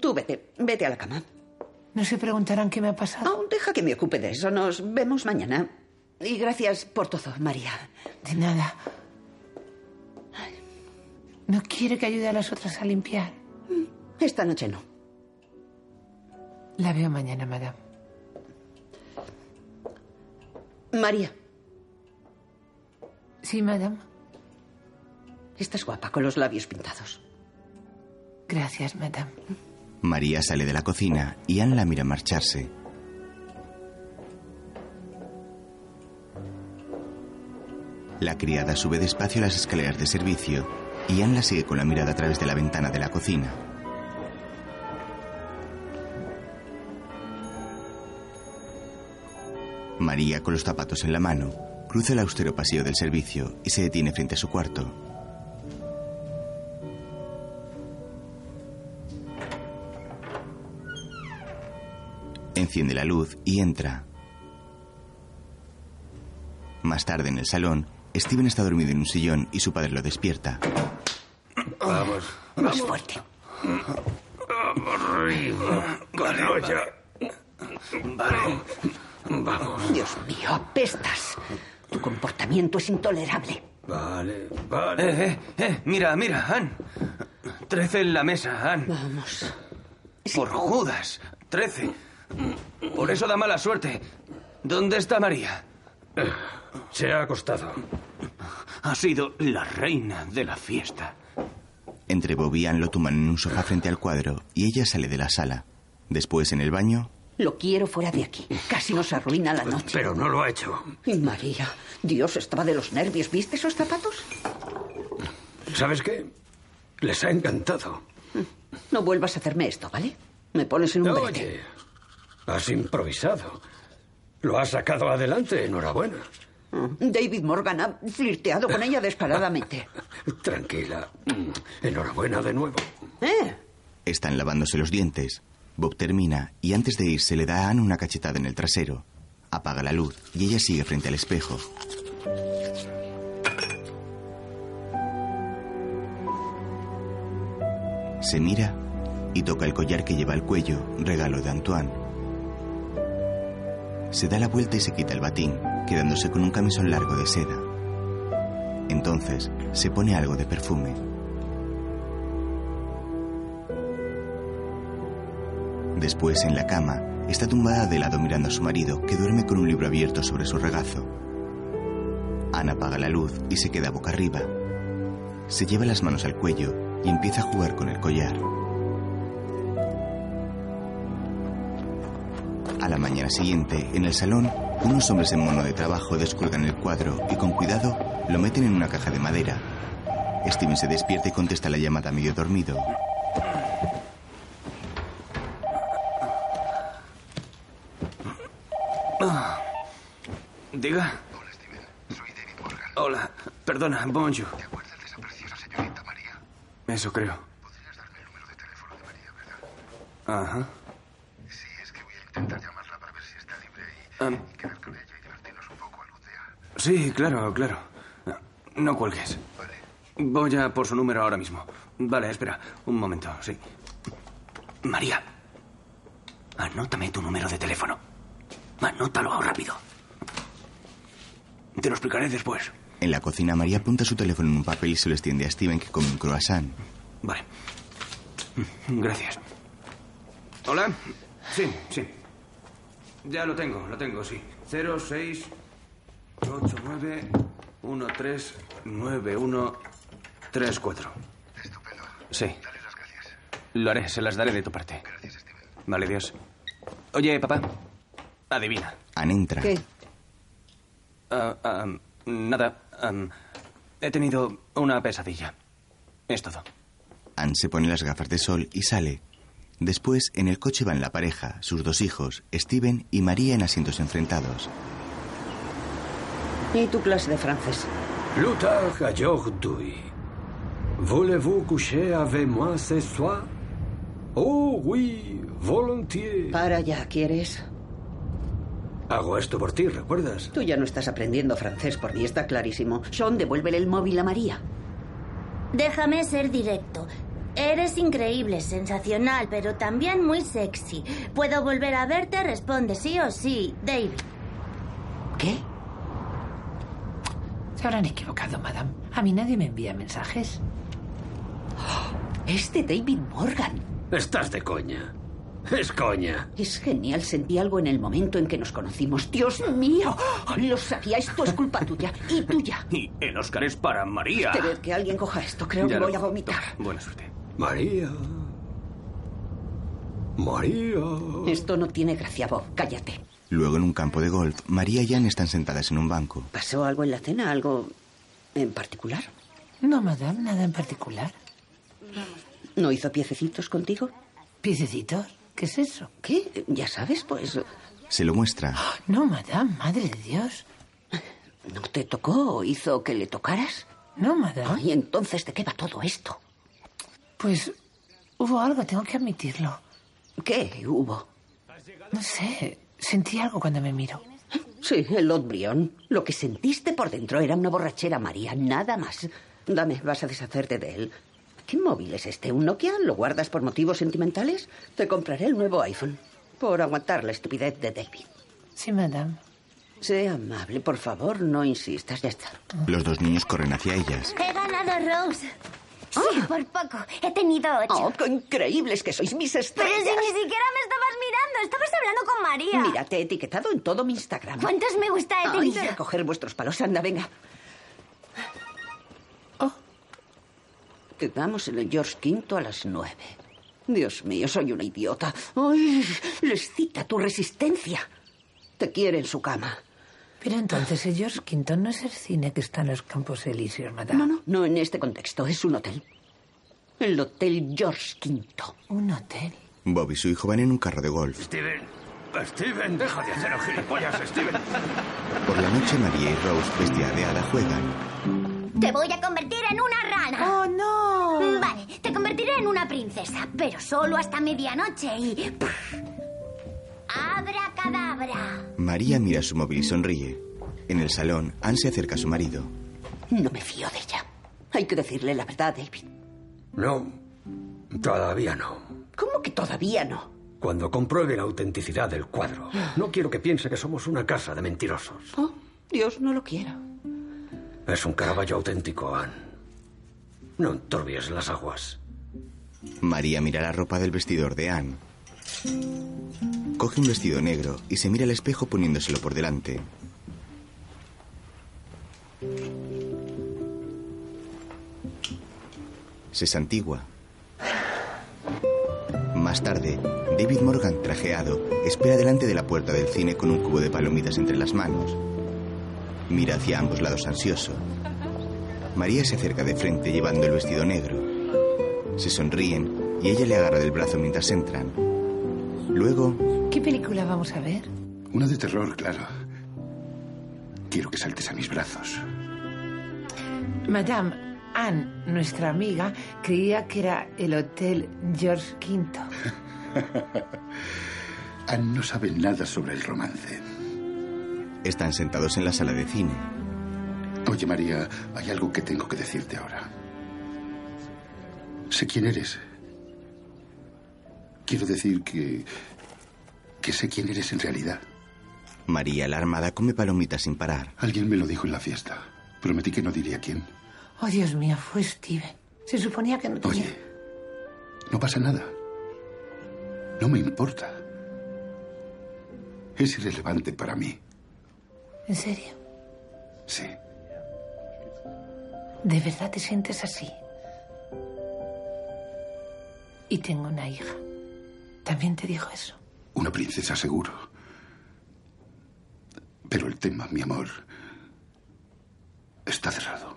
Tú vete, vete a la cama. ¿No se preguntarán qué me ha pasado? Oh, deja que me ocupe de eso. Nos vemos mañana. Y gracias por todo, María. De nada. ¿No quiere que ayude a las otras a limpiar? Esta noche no. La veo mañana, madame. María. Sí, madame. Estás guapa con los labios pintados. Gracias, madame. María sale de la cocina y Anne la mira marcharse. La criada sube despacio las escaleras de servicio Anne la sigue con la mirada a través de la ventana de la cocina. María, con los zapatos en la mano, cruza el austero pasillo del servicio y se detiene frente a su cuarto. Enciende la luz y entra. Más tarde en el salón, Steven está dormido en un sillón y su padre lo despierta. Vamos. Más fuerte. Vamos arriba. Vale. Vamos. Dios mío, apestas. Tu comportamiento es intolerable. Vale, vale. Eh, eh, eh. Mira, mira, Ann. Trece en la mesa, Ann. Vamos. Por Judas. Trece. Por eso da mala suerte. ¿Dónde está María? Se ha acostado. ha sido la reina de la fiesta. Entre Bobby y Anne lo tumban en un sofá frente al cuadro y ella sale de la sala. Después, en el baño, Lo quiero fuera de aquí. Casi nos arruina la noche. Pero no lo ha hecho. Y María, Dios, estaba de los nervios. ¿Viste esos zapatos? ¿Sabes qué? Les ha encantado. No vuelvas a hacerme esto, ¿vale? Me pones en un brete. Oye, has improvisado. Lo has sacado adelante. Enhorabuena. David Morgan ha flirteado con ella descaradamente. [laughs] Tranquila. Enhorabuena de nuevo. ¿Eh? están lavándose los dientes. Bob termina y antes de irse le da a Anne una cachetada en el trasero. Apaga la luz y ella sigue frente al espejo. Se mira y toca el collar que lleva al cuello, regalo de Antoine. Se da la vuelta y se quita el batín, quedándose con un camisón largo de seda. Entonces se pone algo de perfume. Después, en la cama, está tumbada de lado mirando a su marido, que duerme con un libro abierto sobre su regazo. Ana apaga la luz y se queda boca arriba. Se lleva las manos al cuello y empieza a jugar con el collar. A la mañana siguiente, en el salón, unos hombres en mono de trabajo descuelgan el cuadro y con cuidado lo meten en una caja de madera. Steven se despierta y contesta la llamada medio dormido. Diga. Hola, Steven. Soy David Morgan. Hola. Perdona, bonjour. ¿Te acuerdas de esa preciosa señorita María? Eso creo. ¿Podrías darme el número de teléfono de María, verdad? Ajá. Sí, es que voy a intentar llamarla para ver si está libre y, y quedar con ella y divertirnos un poco algún día. Sí, claro, claro. No cuelgues. Vale. Voy a por su número ahora mismo. Vale, espera. Un momento, sí. María. Anótame tu número de teléfono. Anótalo rápido. Te lo explicaré después. En la cocina, María apunta su teléfono en un papel y se lo extiende a Steven, que come un croissant. Vale. Gracias. ¿Hola? Sí, sí. Ya lo tengo, lo tengo, sí. 06 89 13 91 34. Estupendo. Sí. Dale las gracias. Lo haré, se las daré de tu parte. Gracias, Steven. Vale, Dios. Oye, papá. Adivina. Anne entra. ¿Qué? Ah, ah, nada. he tenido una pesadilla. Es todo. Anne se pone las gafas de sol y sale. Después, en el coche van la pareja, sus dos hijos, Steven y María en asientos enfrentados. ¿Y tu clase de francés? Plutarch aujourd'hui. Voulez-vous coucher avec moi ce soir? Oh, oui, volontiers. Para ya, ¿quieres? Hago esto por ti, ¿recuerdas? Tú ya no estás aprendiendo francés por mí, está clarísimo. Sean, devuélvele el móvil a María. Déjame ser directo. Eres increíble, sensacional, pero también muy sexy. ¿Puedo volver a verte? Responde sí o sí, David. ¿Qué? Se habrán equivocado, madame. A mí nadie me envía mensajes. Es de David Morgan. Estás de coña. Es coña. Es genial, sentí algo en el momento en que nos conocimos. Dios mío, lo sabía, esto es culpa tuya y tuya. [laughs] Y el Oscar es para María. Querer que alguien coja esto, creo Ya que lo- voy a vomitar. Buena suerte. María. María. Esto no tiene gracia, Bob, cállate. Luego, en un campo de golf, María y Anne están sentadas en un banco. ¿Pasó algo en la cena? ¿Algo en particular? No, madame, nada en particular. ¿No hizo piececitos contigo? ¿Piececitos? ¿Qué es eso? ¿Qué? Ya sabes, pues... Se lo muestra. No, madame, madre de Dios. ¿No te tocó o hizo que le tocaras? No, madame. ¿Y entonces de qué va todo esto? Pues hubo algo, tengo que admitirlo. ¿Qué hubo? No sé, sentí algo cuando me miro. Sí, el Lord Brion. Lo que sentiste por dentro era una borrachera, María, nada más. Dame, vas a deshacerte de él. ¿Qué móvil es este? ¿Un Nokia? ¿Lo guardas por motivos sentimentales? Te compraré el nuevo iPhone. Por aguantar la estupidez de David. Sí, madame. Sé amable, por favor, no insistas, ya está. Los dos niños corren hacia ellas. He ganado Rose. Sí, ah. por poco. He tenido ocho. ¡Oh, qué increíbles que sois mis estrellas! Pero si ni siquiera me estabas mirando, estabas hablando con María. Mira, te he etiquetado en todo mi Instagram. ¿Cuántos me gusta he tenido? Ay, a coger vuestros palos. Anda, venga. Oh. Quedamos en el George Quinto a las nueve. Dios mío, soy una idiota. Les cita tu resistencia. Te quiere en su cama. Pero entonces el George V no es el cine que está en los Campos Elíseos, madame. No, no, no en este contexto. Es un hotel. El Hotel George V. Un hotel. Bob y su hijo van en un carro de golf. Steven, Steven, deja de hacer el gilipollas, Steven. Por la noche, María y Rose, vestida de hada, juegan. Te voy a convertir en una rana. ¡Oh, no! Vale, te convertiré en una princesa, pero solo hasta medianoche y... ¡Abra cadabra! María mira su móvil y sonríe. En el salón, Anne se acerca a su marido. No me fío de ella. Hay que decirle la verdad, David. No, todavía no. ¿Cómo que todavía no? Cuando compruebe la autenticidad del cuadro. No quiero que piense que somos una casa de mentirosos. Oh, Dios no lo quiera. Es un Caravaggio auténtico, Anne. No enturbies las aguas. María mira la ropa del vestidor de Anne. Coge un vestido negro y se mira al espejo poniéndoselo por delante. Se santigua. Más tarde, David Morgan, trajeado, espera delante de la puerta del cine con un cubo de palomitas entre las manos. Mira hacia ambos lados ansioso. María se acerca de frente llevando el vestido negro. Se sonríen y ella le agarra del brazo mientras entran. Luego, ¿Qué película vamos a ver? Una de terror, claro. Quiero que saltes a mis brazos. Madame, Anne, nuestra amiga, creía que era el Hotel George V. [laughs] Anne no sabe nada sobre el romance. están sentados en la sala de cine. Oye, María, hay algo que tengo que decirte ahora. Sé quién eres. Quiero decir que... que sé quién eres en realidad. María, la armada, come palomitas sin parar. Alguien me lo dijo en la fiesta. Prometí que no diría quién. Oh, Dios mío, fue Steven. Se suponía que no tenía... Oye, no pasa nada. No me importa. Es irrelevante para mí. ¿En serio? Sí. ¿De verdad te sientes así? Y tengo una hija. ¿También te dijo eso? Una princesa seguro. Pero el tema, mi amor, está cerrado.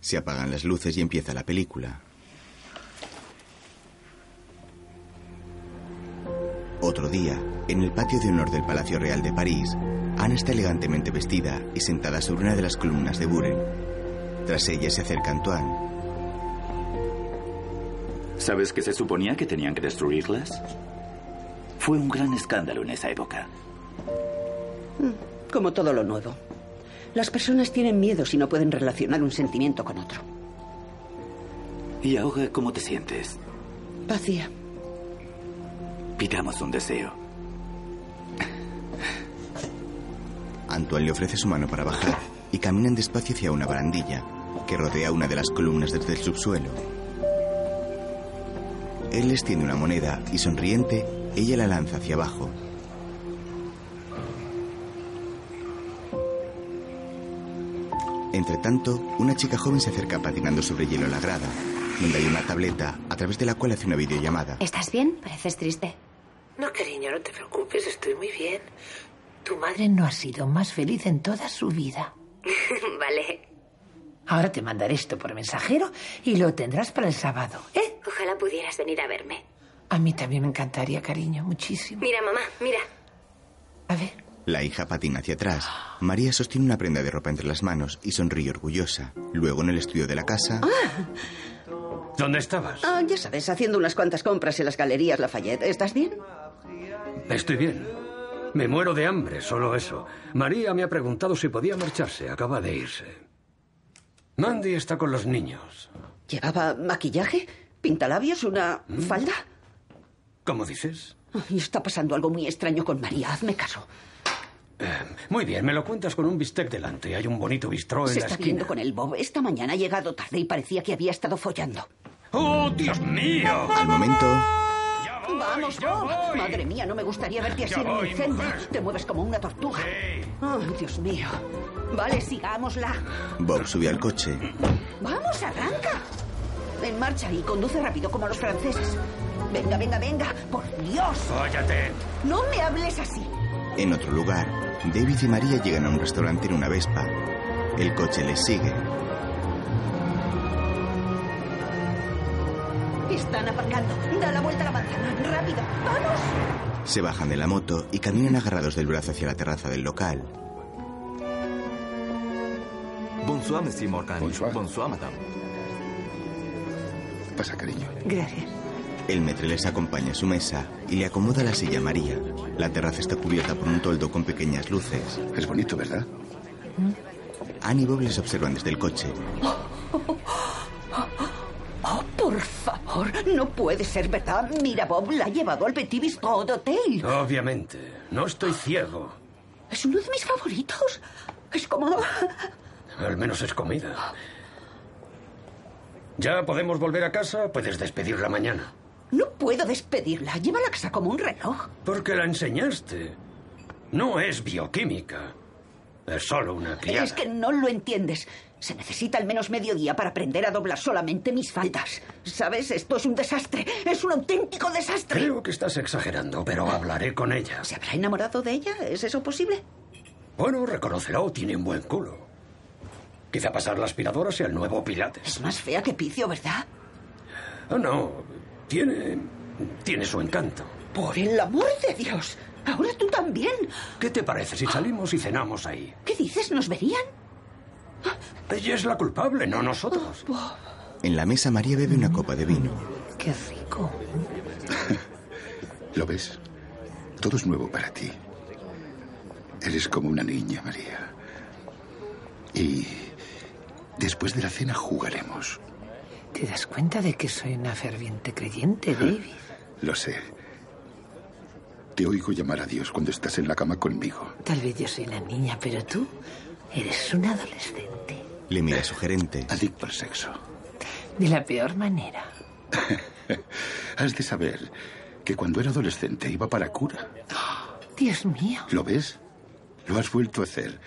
Se apagan las luces y empieza la película. Otro día, en el patio de honor del Palacio Real de París, Anne está elegantemente vestida y sentada sobre una de las columnas de Buren. Tras ella se acerca Antoine. ¿Sabes que se suponía que tenían que destruirlas? Fue un gran escándalo en esa época. Mm, Como todo lo nuevo. Las personas tienen miedo si no pueden relacionar un sentimiento con otro. ¿Y ahora cómo te sientes? Vacía. Pidamos un deseo. Antoine le ofrece su mano para bajar y caminan despacio hacia una barandilla que rodea una de las columnas desde el subsuelo. Él les tiene una moneda y sonriente, ella la lanza hacia abajo. Entre tanto, una chica joven se acerca patinando sobre hielo a la grada, donde hay una tableta a través de la cual hace una videollamada. ¿Estás bien? Pareces triste. No, cariño, no te preocupes, estoy muy bien. Tu madre no ha sido más feliz en toda su vida. [laughs] vale. Ahora te mandaré esto por mensajero y lo tendrás para el sábado, ¿eh? Ojalá pudieras venir a verme. A mí también me encantaría, cariño, muchísimo. Mira, mamá, mira. A ver. La hija patina hacia atrás. María sostiene una prenda de ropa entre las manos y sonríe orgullosa. Luego, en el estudio de la casa, ¿Dónde estabas? Ah, ya sabes, haciendo unas cuantas compras en las galerías Lafayette. ¿Estás bien? Estoy bien. Me muero de hambre, solo eso. María me ha preguntado si podía marcharse. Acaba de irse. Mandy está con los niños. ¿Llevaba maquillaje? ¿Pintalabios? ¿Una falda? ¿Cómo dices? Ay, está pasando algo muy extraño con María. Hazme caso. Eh, muy bien, me lo cuentas con un bistec delante. Hay un bonito bistró en Se la está esquina. viendo con el Bob. Esta mañana ha llegado tarde y parecía que había estado follando. ¡Oh, Dios mío! al momento, ¡Vamos, Bob! Madre mía, no me gustaría verte así Ya en un voy, incendio. mujer. Te mueves como una tortuga. ¡Ay, Dios mío! Vale, sigámosla. Bob sube al coche. ¡Vamos, arranca! En marcha y conduce rápido como los franceses. Venga, venga, venga. Por Dios. Cállate. No me hables así. En otro lugar, David y María llegan a un restaurante en una Vespa. El coche les sigue. Están aparcando. Da la vuelta a la manzana. Rápido. ¡Vamos! Se bajan de la moto y caminan agarrados del brazo hacia la terraza del local. Bonsoir, Monsieur Morgan. Bonsoir. Bonsoir, madame. Pasa, cariño. Gracias. El metre les acompaña a su mesa y le acomoda la silla a María. La terraza está cubierta por un toldo con pequeñas luces. Es bonito, ¿verdad? Anne y Bob les observan desde el coche. [gasps] Oh, por favor. No puede ser verdad. Mira, Bob la ha llevado al Petit Bistrot Hotel. Obviamente. No estoy ciego. Es uno de mis favoritos. Es como... [laughs] Al menos es comida. ¿Ya podemos volver a casa? Puedes despedirla mañana. No puedo despedirla. Lleva la casa como un reloj. Porque la enseñaste. No es bioquímica. Es solo una criada. Es que no lo entiendes. Se necesita al menos medio día para aprender a doblar solamente mis faldas. ¿Sabes? Esto es un desastre. Es un auténtico desastre. Creo que estás exagerando, pero hablaré con ella. ¿Se habrá enamorado de ella? ¿Es eso posible? Bueno, reconocerá tiene un buen culo. Quizá pasar la aspiradora sea el nuevo Pilates. Es más fea que Picio, ¿verdad? Oh, no. Tiene. tiene su encanto. Por el amor de Dios. Ahora tú también. ¿Qué te parece si salimos y cenamos ahí? ¿Qué dices? ¿Nos verían? Ella es la culpable, no nosotros. En la mesa María bebe una copa de vino. Qué rico. [laughs] ¿Lo ves? Todo es nuevo para ti. Eres como una niña, María. Y después de la cena jugaremos. ¿Te das cuenta de que soy una ferviente creyente, David? Lo sé. Te oigo llamar a Dios cuando estás en la cama conmigo. Tal vez yo soy la niña, pero tú eres un adolescente. Le mira sugerente. Adicto al sexo. De la peor manera. [laughs] Has de saber que cuando era adolescente iba para cura. [gasps] Dios mío. ¿Lo ves? Lo has vuelto a hacer.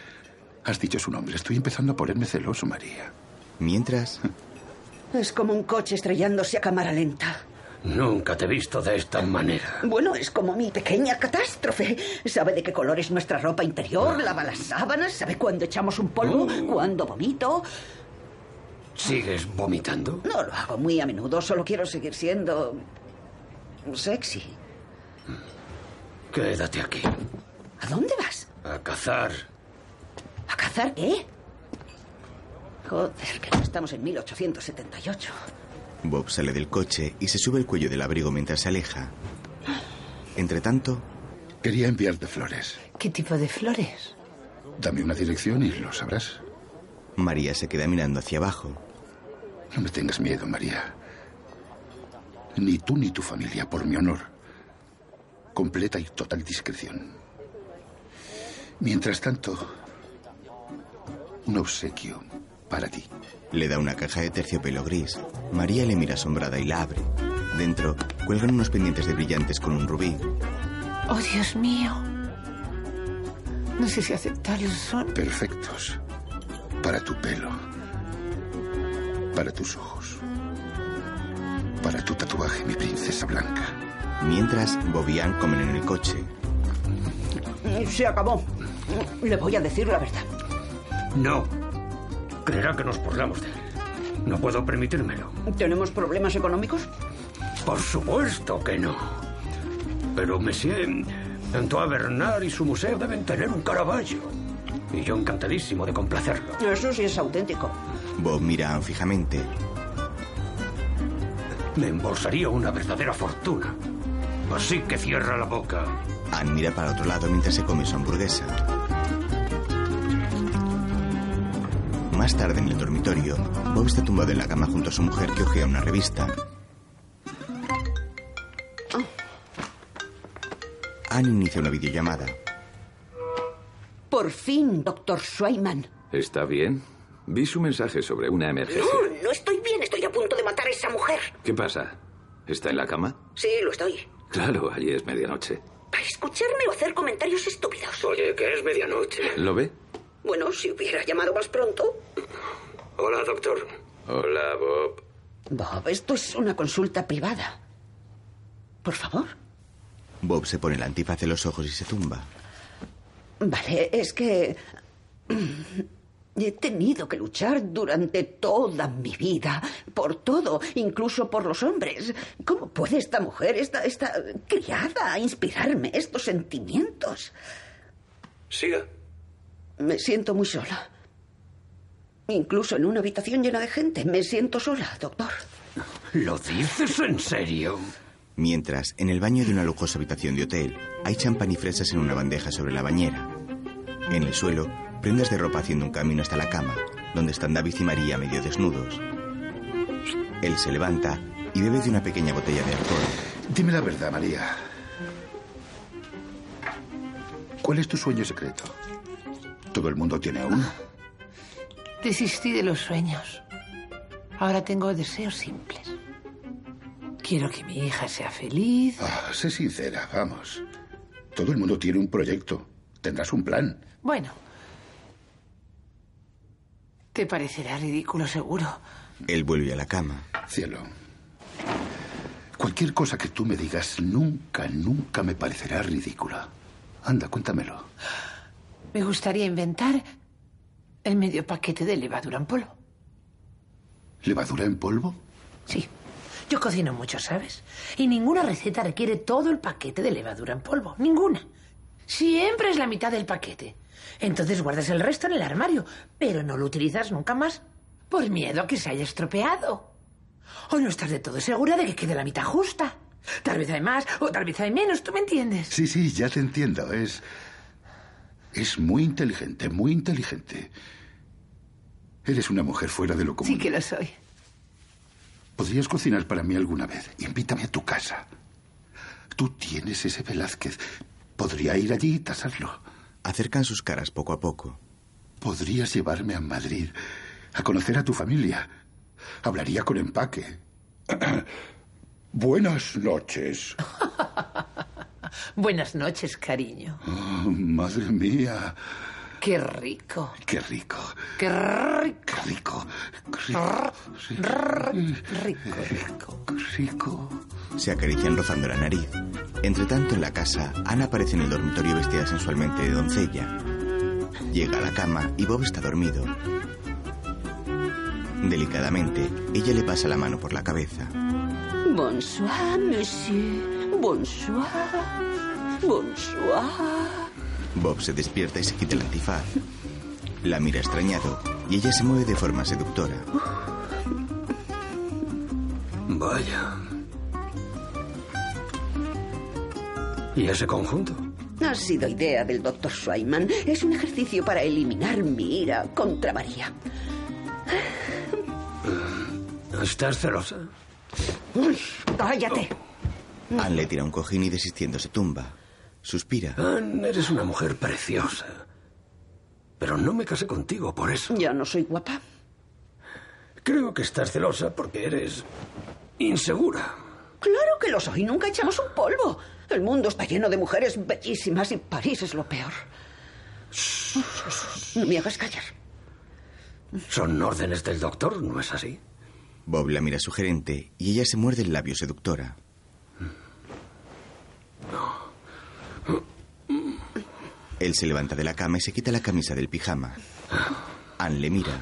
Has dicho su nombre. Estoy empezando a ponerme celoso, María. Mientras, [laughs] Es como un coche estrellándose a cámara lenta. Nunca te he visto de esta manera. Bueno, es como mi pequeña catástrofe. Sabe de qué color es nuestra ropa interior, lava las sábanas, sabe cuándo echamos un polvo, cuándo vomito. ¿Sigues vomitando? No lo hago muy a menudo, solo quiero seguir siendo sexy. Quédate aquí. ¿A dónde vas? A cazar. ¿A cazar qué? Joder, que no estamos en 1878. Bob sale del coche y se sube el cuello del abrigo mientras se aleja. Entre tanto, Quería enviarte flores. ¿Qué tipo de flores? Dame una dirección y lo sabrás. María se queda mirando hacia abajo. No me tengas miedo, María. Ni tú ni tu familia, por mi honor. Completa y total discreción. Mientras tanto, un obsequio para ti. Le da una caja de terciopelo gris. María le mira asombrada y la abre. Dentro cuelgan unos pendientes de brillantes con un rubí. Oh, Dios mío. No sé si aceptarlos son. Perfectos. Para tu pelo. Para tus ojos. Para tu tatuaje, mi princesa blanca. Mientras, Bob y Ann comen en el coche. Se acabó. Le voy a decir la verdad. No. Creerá que nos burlamos de él. No puedo permitírmelo. ¿Tenemos problemas económicos? Por supuesto que no. Pero Monsieur Antoine Bernard y su museo deben tener un Caravaggio. Y yo encantadísimo de complacerlo. Eso sí es auténtico. Bob mira a fijamente. Me embolsaría una verdadera fortuna. Así que cierra la boca. Ann mira para otro lado mientras se come su hamburguesa. Más tarde en el dormitorio, Bob está tumbado en la cama junto a su mujer que ojea una revista. Anne inicia una videollamada. Por fin, doctor Schweiman. ¿Está bien? Vi su mensaje sobre una emergencia. No, no estoy bien. Estoy a punto de matar a esa mujer. ¿Qué pasa? ¿Está en la cama? Sí, lo estoy. Claro, allí es medianoche. Para escucharme o hacer comentarios estúpidos. Oye, que es medianoche. ¿Lo ve? Bueno, si hubiera llamado más pronto. Hola, doctor. Hola, Bob. Bob, esto es una consulta privada. Por favor. Bob se pone el antifaz en los ojos y se tumba. Vale, es que... He tenido que luchar durante toda mi vida, por todo, incluso por los hombres. ¿Cómo puede esta mujer, esta, esta criada, inspirarme estos sentimientos? Siga. Me siento muy sola. Incluso en una habitación llena de gente, me siento sola, doctor. ¿Lo dices en serio? Mientras, en el baño de una lujosa habitación de hotel, hay champán y fresas en una bandeja sobre la bañera. En el suelo, prendas de ropa haciendo un camino hasta la cama, donde están David y María medio desnudos. Él se levanta y bebe de una pequeña botella de alcohol. Dime la verdad, María. ¿Cuál es tu sueño secreto? Todo el mundo tiene uno. Desistí de los sueños. Ahora tengo deseos simples. Quiero que mi hija sea feliz. Ah, sé sincera, vamos. Todo el mundo tiene un proyecto. Tendrás un plan. Bueno. Te parecerá ridículo, seguro. Él vuelve a la cama. Cielo. Cualquier cosa que tú me digas nunca, nunca me parecerá ridícula. Anda, cuéntamelo. Me gustaría inventar el medio paquete de levadura en polvo. ¿Levadura en polvo? Sí. Yo cocino mucho, ¿sabes? Y ninguna receta requiere todo el paquete de levadura en polvo. Ninguna. Siempre es la mitad del paquete. Entonces guardas el resto en el armario, pero no lo utilizas nunca más por miedo a que se haya estropeado. O no estás de todo segura de que quede la mitad justa. Tal vez hay más o tal vez hay menos, ¿tú me entiendes? Sí, sí, ya te entiendo. Es. Es muy inteligente, muy inteligente. Eres una mujer fuera de lo común. Sí que lo soy. ¿Podrías cocinar para mí alguna vez? Invítame a tu casa. Tú tienes ese Velázquez. Podría ir allí y tasarlo. Acercan sus caras poco a poco. Podrías llevarme a Madrid a conocer a tu familia. Hablaría con empaque. [clears throat] Buenas noches. [laughs] Buenas noches, cariño. Oh, madre mía. Qué rico. Qué rico. Qué rico. Qué rico. Rico, rico. Rico. Se acarician rozando la nariz. Entre tanto, en la casa, Ana aparece en el dormitorio vestida sensualmente de doncella. Llega a la cama y Bob está dormido. Delicadamente, ella le pasa la mano por la cabeza. Bonsoir, monsieur. Bonsoir. Bonsoir. Bob se despierta y se quita el antifaz. La mira extrañado y ella se mueve de forma seductora. Vaya. ¿Y ese conjunto? Ha sido idea del doctor Schweiman. Es un ejercicio para eliminar mi ira contra María. ¿Estás celosa? ¡Cállate! Anne le tira un cojín y desistiendo se tumba. Suspira. Anne, eres una mujer preciosa. Pero no me casé contigo por eso. Ya no soy guapa. Creo que estás celosa porque eres insegura. Claro que lo soy. Nunca echamos un polvo. El mundo está lleno de mujeres bellísimas y París es lo peor. No me hagas callar. Son órdenes del doctor, ¿no es así? Bob la mira sugerente y ella se muerde el labio seductora. Él se levanta de la cama y se quita la camisa del pijama. Anne le mira.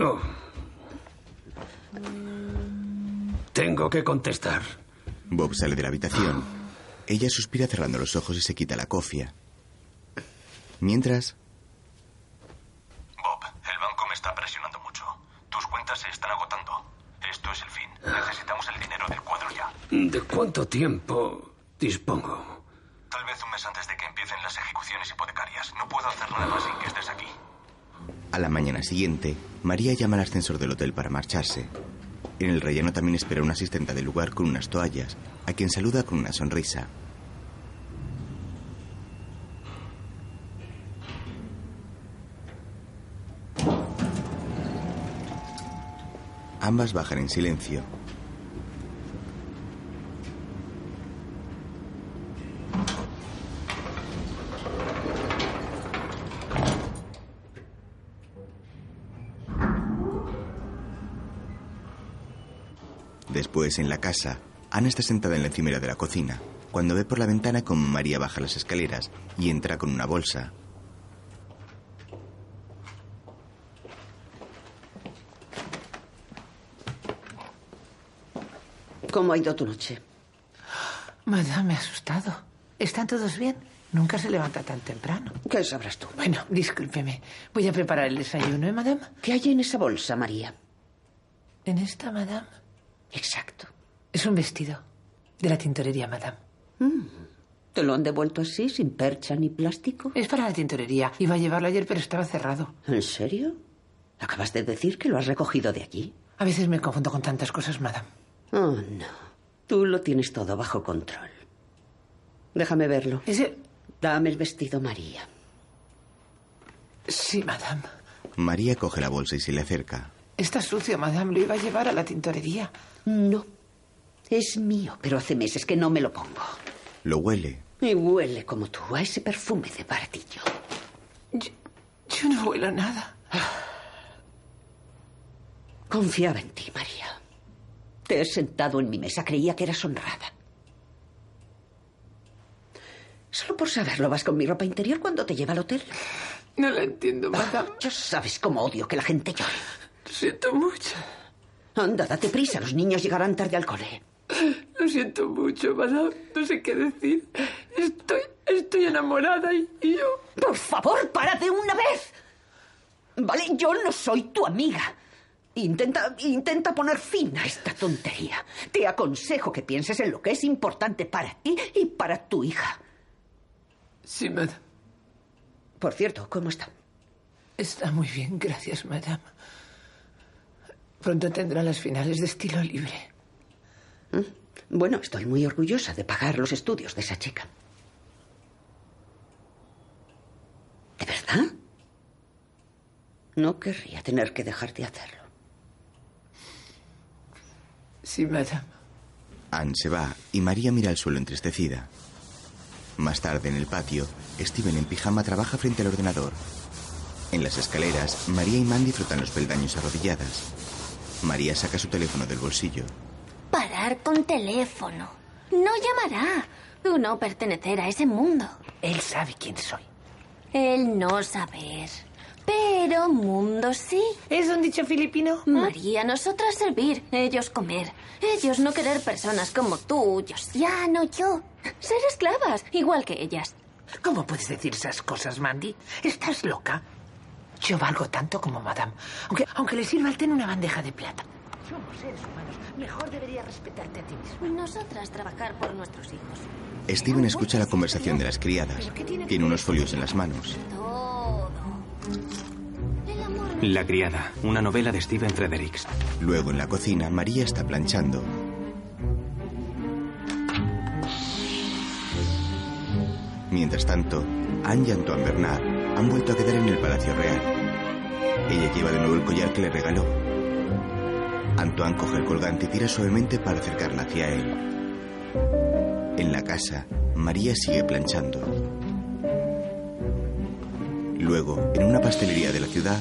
Oh. Tengo que contestar. Bob sale de la habitación. Ella suspira cerrando los ojos y se quita la cofia. Mientras, Bob, el banco me está presionando mucho. Tus cuentas se están agotando. Esto es el fin. Necesitamos el dinero del cuadro ya. ¿De cuánto tiempo dispongo? Tal vez un mes antes de que empiecen las ejecuciones hipotecarias. No puedo hacer nada sin que estés aquí. a la mañana siguiente, María llama al ascensor del hotel para marcharse. En el relleno también espera una asistenta del lugar con unas toallas, a quien saluda con una sonrisa. Ambas bajan en silencio. Después, en la casa, Ana está sentada en la encimera de la cocina, cuando ve por la ventana cómo María baja las escaleras y entra con una bolsa. ¿Cómo ha ido tu noche? Madame, me ha asustado. ¿Están todos bien? Nunca se levanta tan temprano. ¿Qué sabrás tú? Bueno, discúlpeme. Voy a preparar el desayuno, ¿eh, madame? ¿Qué hay en esa bolsa, María? ¿En esta, madame? Exacto. Es un vestido. De la tintorería, madame. Mm. ¿Te lo han devuelto así, sin percha ni plástico? Es para la tintorería. Iba a llevarlo ayer, pero estaba cerrado. ¿En serio? Acabas de decir que lo has recogido de allí. A veces me confundo con tantas cosas, madame. Oh, no. Tú lo tienes todo bajo control. Déjame verlo. Ese... Dame el vestido, María. Sí, madame. María coge la bolsa y se le acerca. Está sucio, madame. Lo iba a llevar a la tintorería. No. Es mío, pero hace meses que no me lo pongo. Lo huele. Y huele como tú, a ese perfume de baratillo. Yo, yo no huelo nada. Confiaba en ti, María. Te he sentado en mi mesa. Creía que eras honrada. Solo por saberlo vas con mi ropa interior cuando te lleva al hotel. No la entiendo, madame. Ya sabes cómo odio que la gente llore. Lo siento mucho. Anda, date prisa. Los niños llegarán tarde al cole. Lo siento mucho, madame. No sé qué decir. Estoy, estoy enamorada y, y yo... Por favor, párate una vez. Vale, yo no soy tu amiga. Intenta, intenta poner fin a esta tontería. Te aconsejo que pienses en lo que es importante para ti y para tu hija. Sí, madame. Por cierto, ¿cómo está? Está muy bien, gracias, madame. Pronto tendrá las finales de estilo libre. ¿Mm? Bueno, estoy muy orgullosa de pagar los estudios de esa chica. ¿De verdad? No querría tener que dejar de hacerlo. Sí, madame. Anne se va y María mira al suelo entristecida. Más tarde, en el patio, Steven en pijama trabaja frente al ordenador. En las escaleras, María y Mandy frotan los peldaños arrodilladas. María saca su teléfono del bolsillo. Parar con teléfono. No llamará. No pertenecer a ese mundo. Él sabe quién soy. Él no saber. Pero mundo sí. ¿Es un dicho filipino? María, nosotras servir, ellos comer. Ellos no querer personas como tú, ya no yo. Ser esclavas, igual que ellas. ¿Cómo puedes decir esas cosas, Mandy? ¿Estás loca? Yo valgo tanto como Madame. Aunque, aunque le sirva el té en una bandeja de plata. Somos seres humanos. Mejor debería respetarte a ti mismo. Nosotras trabajar por nuestros hijos. Steven escucha la conversación de las criadas. Tiene unos folios en las manos. La criada, una novela de Steven Fredericks. Luego, en la cocina, María está planchando. Mientras tanto, Anne y Antoine Bernard han vuelto a quedar en el Palacio Real. Ella lleva de nuevo el collar que le regaló. Antoine coge el colgante y tira suavemente para acercarla hacia él. En la casa, María sigue planchando. Luego, en una pastelería de la ciudad,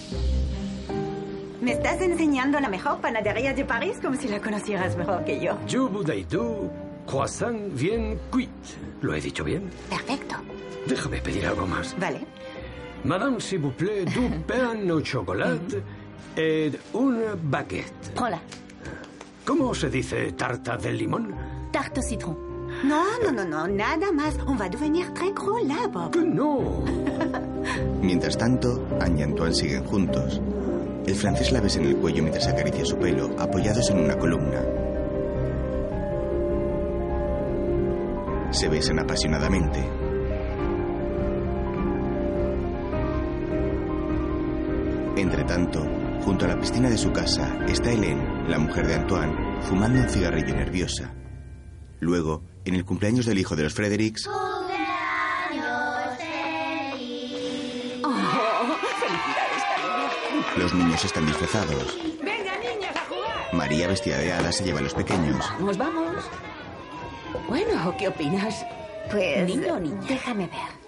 Me estás enseñando la mejor panadería de París como si la conocieras mejor que yo. Yo Budaidou, croissant bien cuit. ¿Lo he dicho bien? Perfecto. Déjame pedir algo más. Vale. Madame, s'il vous plaît, du [laughs] pain au chocolat et une baguette. Hola. ¿Cómo se dice tarta de limón? Tarte au citron. No, no, no, no, nada más. On va devenir très gros là, Bob. No. [laughs] Mientras tanto, Anne y Antoine siguen juntos. El francés la besa en el cuello mientras acaricia su pelo, apoyados en una columna. Se besan apasionadamente. Entre tanto, junto a la piscina de su casa está Hélène, la mujer de Antoine, fumando un cigarrillo nerviosa. Luego, en el cumpleaños del hijo de los Fredericks, los niños están disfrazados. Venga, niñas, a jugar. María, vestida de hada, se lleva a los pequeños. Vamos, vamos. Bueno, ¿qué opinas? Pues. ¿Niño o niña? Déjame ver.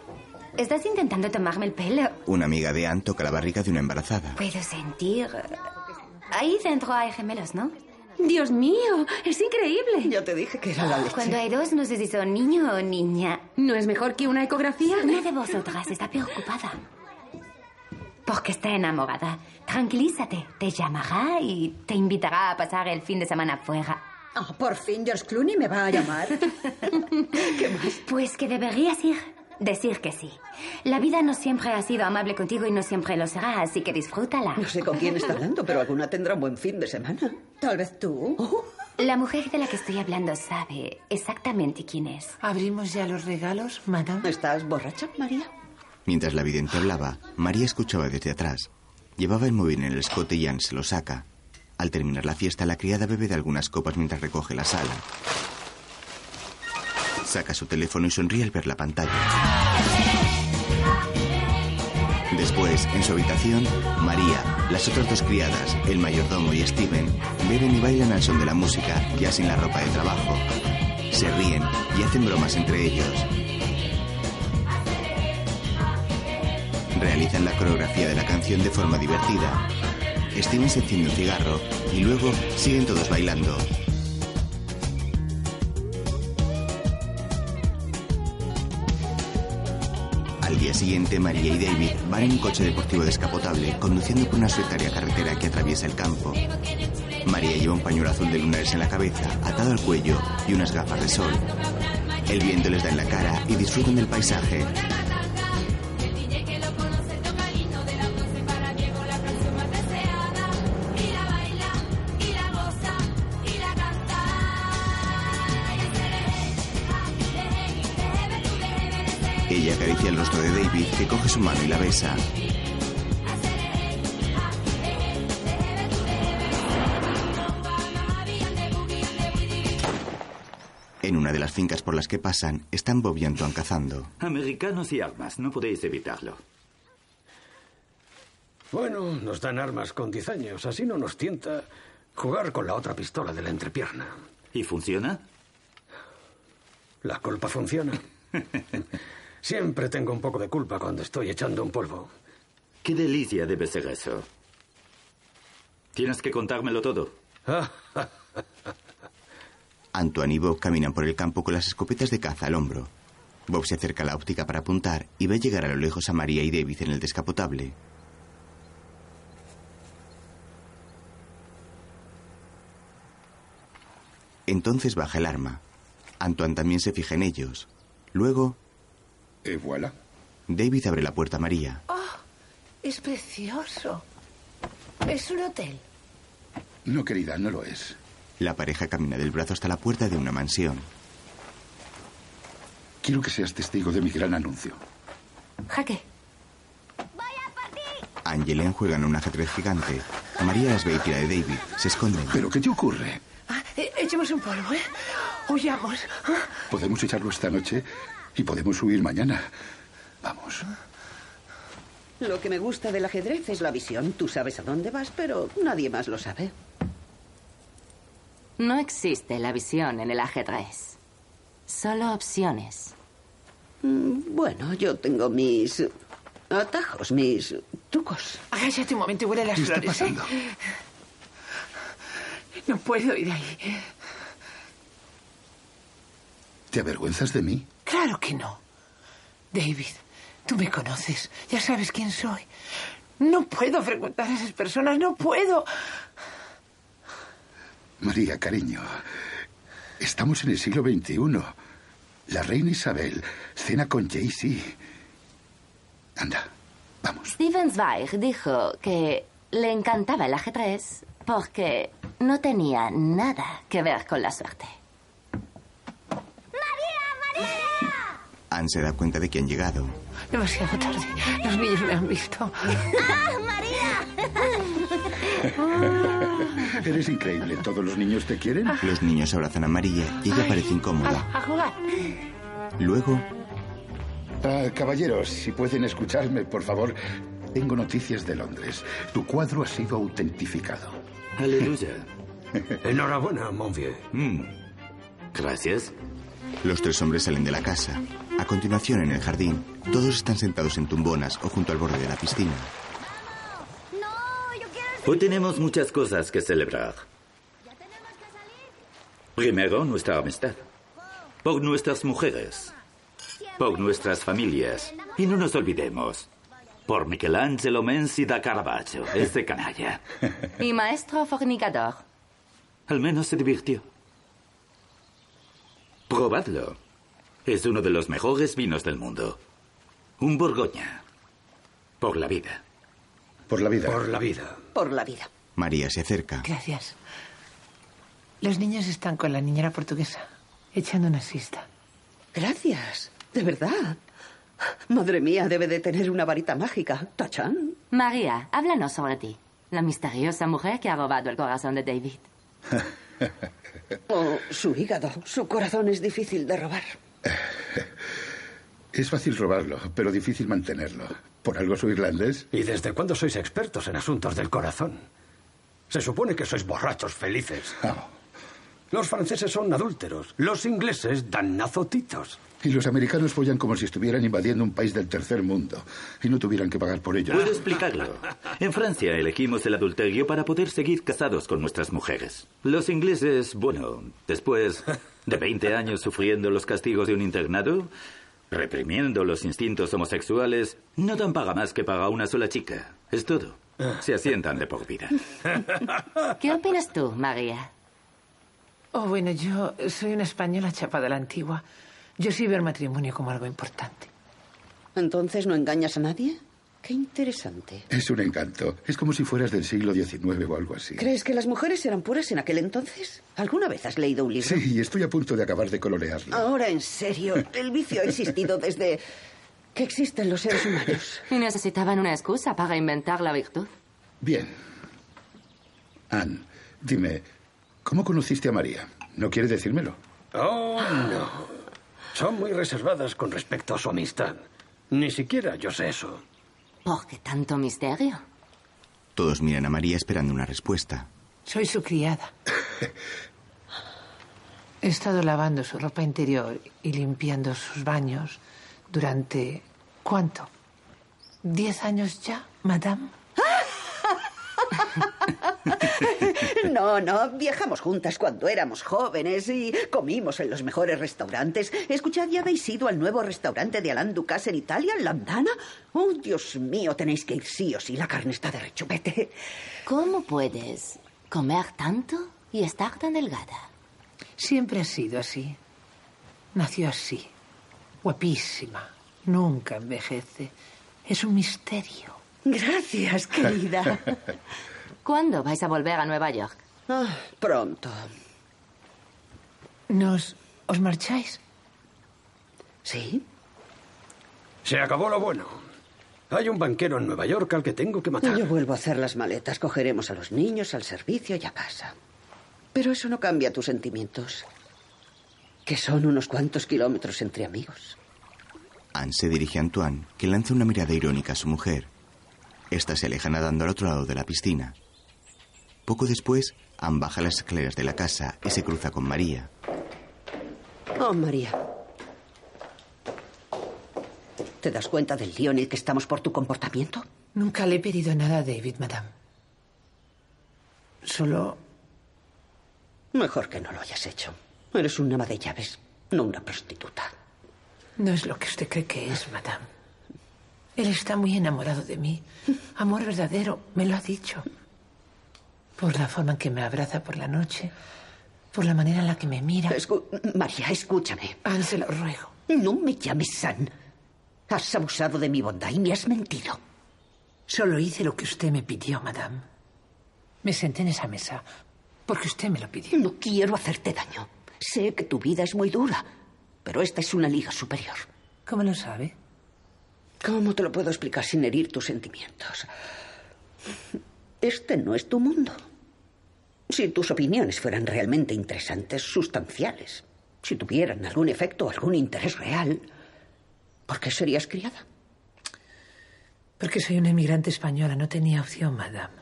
¿Estás intentando tomarme el pelo? Una amiga de Anne toca la barriga de una embarazada. Puedo sentir. Ahí dentro hay gemelos, ¿no? Dios mío, es increíble. Ya te dije que era la leche. Cuando hay dos, no sé si son niño o niña. ¿No es mejor que una ecografía? Una de vosotras está preocupada. Porque está enamorada. Tranquilízate. Te llamará y te invitará a pasar el fin de semana fuera. Ah, por fin George Clooney me va a llamar. [laughs] Pues que deberías ir. Decir que sí. La vida no siempre ha sido amable contigo y no siempre lo será, así que disfrútala. No sé con quién está hablando, pero alguna tendrá un buen fin de semana. Tal vez tú. La mujer de la que estoy hablando sabe exactamente quién es. ¿Abrimos ya los regalos, madame? ¿Estás borracha, María? Mientras la vidente hablaba, María escuchaba desde atrás. Llevaba el móvil en el escote y Anne se lo saca. Al terminar la fiesta, la criada bebe de algunas copas mientras recoge la sala. Saca su teléfono y sonríe al ver la pantalla. Después, en su habitación, María, las otras dos criadas, el mayordomo y Steven, beben y bailan al son de la música, ya sin la ropa de trabajo. Se ríen y hacen bromas entre ellos. Realizan la coreografía de la canción de forma divertida. Steven se enciende un cigarro y luego siguen todos bailando. Al día siguiente, María y David van en un coche deportivo descapotable conduciendo por una solitaria carretera que atraviesa el campo. María lleva un pañuelo azul de lunares en la cabeza, atado al cuello y unas gafas de sol. El viento les da en la cara y disfrutan del paisaje. El rostro de David, que coge su mano y la besa. En una de las fincas por las que pasan, están Bob y Antoine cazando. Americanos y armas, no podéis evitarlo. Bueno, nos dan armas con 10 años, así no nos tienta jugar con la otra pistola de la entrepierna. ¿Y funciona? La culpa funciona. [laughs] Siempre tengo un poco de culpa cuando estoy echando un polvo. Qué delicia debe ser eso. Tienes que contármelo todo. [laughs] Antoine y Bob caminan por el campo con las escopetas de caza al hombro. Bob se acerca a la óptica para apuntar y ve llegar a lo lejos a María y David en el descapotable. Entonces baja el arma. Antoine también se fija en ellos. Luego, Et voilà. David abre la puerta a María. Oh, es precioso. Es un hotel. No, querida, no lo es. La pareja camina del brazo hasta la puerta de una mansión. Quiero que seas testigo de mi gran anuncio. Jaque. Angela juegan a un ajedrez gigante. María las ve y tira de David. Se esconden. ¿Pero qué te ocurre? Ah, eh, echemos un polvo, ¿eh? Huyamos. Ah, Podemos echarlo esta noche y podemos huir mañana. Vamos. Lo que me gusta del ajedrez es la visión. Tú sabes a dónde vas, pero nadie más lo sabe. No existe la visión en el ajedrez. Solo opciones. Mm, Bueno, yo tengo mis atajos, mis trucos. Agáchate un momento y huele las ¿Qué está flores, ¿eh? pasando? No puedo ir ahí. ¿Te avergüenzas de mí? Claro que no. David, tú me conoces. Ya sabes quién soy. No puedo frecuentar a esas personas. No puedo. María, cariño. Estamos en el siglo XXI. La reina Isabel cena con Jay-Z. Anda, Steven Zweig dijo que le encantaba el ajedrez porque no tenía nada que ver con la suerte. Anne se da cuenta de que han llegado. Demasiado tarde. Los niños me han visto. Eres increíble. ¿Todos los niños te quieren? Los niños abrazan a María y ella parece incómoda. A jugar. Luego, Ah, caballeros, si pueden escucharme, por favor. Tengo noticias de Londres. Tu cuadro ha sido autentificado. Aleluya. [laughs] Enhorabuena, mon vieux. Mm. Gracias. los tres hombres salen de la casa. A continuación, en el jardín, todos están sentados en tumbonas o junto al borde de la piscina. Hoy tenemos muchas cosas que celebrar. Primero, nuestra amistad. Por nuestras mujeres. Por nuestras familias. Y no nos olvidemos. Por Michelangelo Menzi da Caravaggio, ese canalla. [laughs] Y maestro fornicador. Al menos se divirtió. Probadlo. Es uno de los mejores vinos del mundo. Un Borgoña. Por la vida. Por la vida. Por la vida. Por la vida. María se acerca. Gracias. Los niños están con la niñera portuguesa, echando una siesta. Gracias. De verdad. Madre mía, debe de tener una varita mágica. Tachan. María, háblanos sobre ti. La misteriosa mujer que ha robado el corazón de David. [laughs] Oh, su hígado. Su corazón es difícil de robar. [laughs] Es fácil robarlo, pero difícil mantenerlo. ¿Por algo soy irlandés? ¿Y desde cuándo sois expertos en asuntos del corazón? Se supone que sois borrachos felices. Los franceses son adúlteros. Los ingleses dan azotitos. Y los americanos follan como si estuvieran invadiendo un país del tercer mundo y no tuvieran que pagar por ello. Puedo explicarlo. En Francia elegimos el adulterio para poder seguir casados con nuestras mujeres. Los ingleses, bueno, después de 20 años sufriendo los castigos de un internado, reprimiendo los instintos homosexuales, no dan paga más que paga una sola chica. Es todo. Se asientan de por vida. [laughs] ¿Qué opinas tú, María? Oh, bueno, yo soy una española chapada a la antigua. Yo sí veo el matrimonio como algo importante. ¿Entonces no engañas a nadie? Qué interesante. Es un encanto. Es como si fueras del siglo XIX o algo así. ¿Crees que las mujeres eran puras en aquel entonces? ¿Alguna vez has leído un libro? Sí, y estoy a punto de acabar de colorearlo. Ahora, en serio, el vicio ha existido desde que existen los seres humanos. [laughs] Y necesitaban una excusa para inventar la virtud. Bien. Anne, dime, ¿cómo conociste a María? ¿No quiere decírmelo? Oh, no. Son muy reservadas con respecto a su amistad. Ni siquiera yo sé eso. ¿Por qué tanto misterio? Todos miran a María esperando una respuesta. Soy su criada. He estado lavando su ropa interior y limpiando sus baños durante... ¿Cuánto? ¿Diez años ya, madame? [laughs] No, no, viajamos juntas cuando éramos jóvenes y comimos en los mejores restaurantes. Escuchad, ¿ya habéis ido al nuevo restaurante de Alain Ducasse en Italia, en Landana? Oh, Dios mío, tenéis que ir sí o sí, la carne está de rechupete. ¿Cómo puedes comer tanto y estar tan delgada? Siempre ha sido así. Nació así. Guapísima. Nunca envejece. Es un misterio. Gracias, [laughs] querida. ¿Cuándo vais a volver a Nueva York? Ah, pronto. ¿Nos... os marcháis? ¿Sí? Se acabó lo bueno. Hay un banquero en Nueva York al que tengo que matar. Yo vuelvo a hacer las maletas. Cogeremos a los niños al servicio y a casa. Pero eso no cambia tus sentimientos. Que son unos cuantos kilómetros entre amigos. Anne se dirige a Antoine, que lanza una mirada irónica a su mujer. Esta se aleja nadando al otro lado de la piscina. Poco después, Anne baja las escaleras de la casa y se cruza con María. Oh, María. ¿Te das cuenta del lío en el que estamos por tu comportamiento? Nunca le he pedido nada a David, madame. Solo... Mejor que no lo hayas hecho. Eres un ama de llaves, no una prostituta. No es lo que usted cree que es, madame. Él está muy enamorado de mí. Amor verdadero, me lo ha dicho. Por la forma en que me abraza por la noche. Por la manera en la que me mira. Escu María, escúchame. Anne, se lo ruego. No me llames San. Has abusado de mi bondad y me has mentido. Solo hice lo que usted me pidió, madame. Me senté en esa mesa porque usted me lo pidió. No quiero hacerte daño. Sé que tu vida es muy dura, pero esta es una liga superior. ¿Cómo lo sabe? ¿Cómo te lo puedo explicar sin herir tus sentimientos? Este no es tu mundo. Si tus opiniones fueran realmente interesantes, sustanciales, si tuvieran algún efecto, algún interés real, ¿por qué serías criada? Porque soy una inmigrante española, no tenía opción, madame.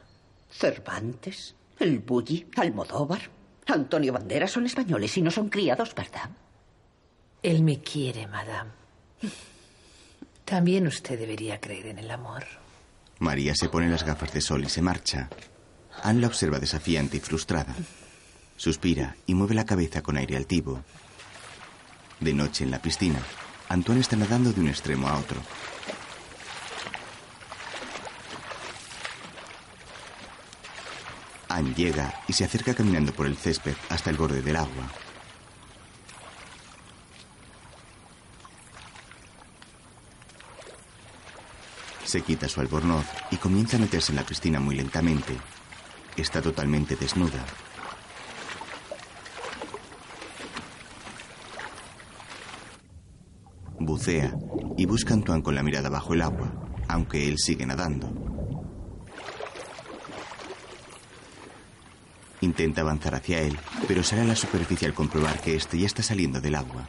Cervantes, el Bulli, Almodóvar, Antonio Banderas son españoles y no son criados, ¿verdad? Él me quiere, madame. También usted debería creer en el amor. María se pone las gafas de sol y se marcha. Anne la observa desafiante y frustrada. Suspira y mueve la cabeza con aire altivo. De noche en la piscina, Antoine está nadando de un extremo a otro. Anne llega y se acerca caminando por el césped hasta el borde del agua. Se quita su albornoz y comienza a meterse en la piscina muy lentamente. Está totalmente desnuda. Bucea y busca a Antoine con la mirada bajo el agua, aunque él sigue nadando. Intenta avanzar hacia él, pero sale a la superficie al comprobar que éste ya está saliendo del agua.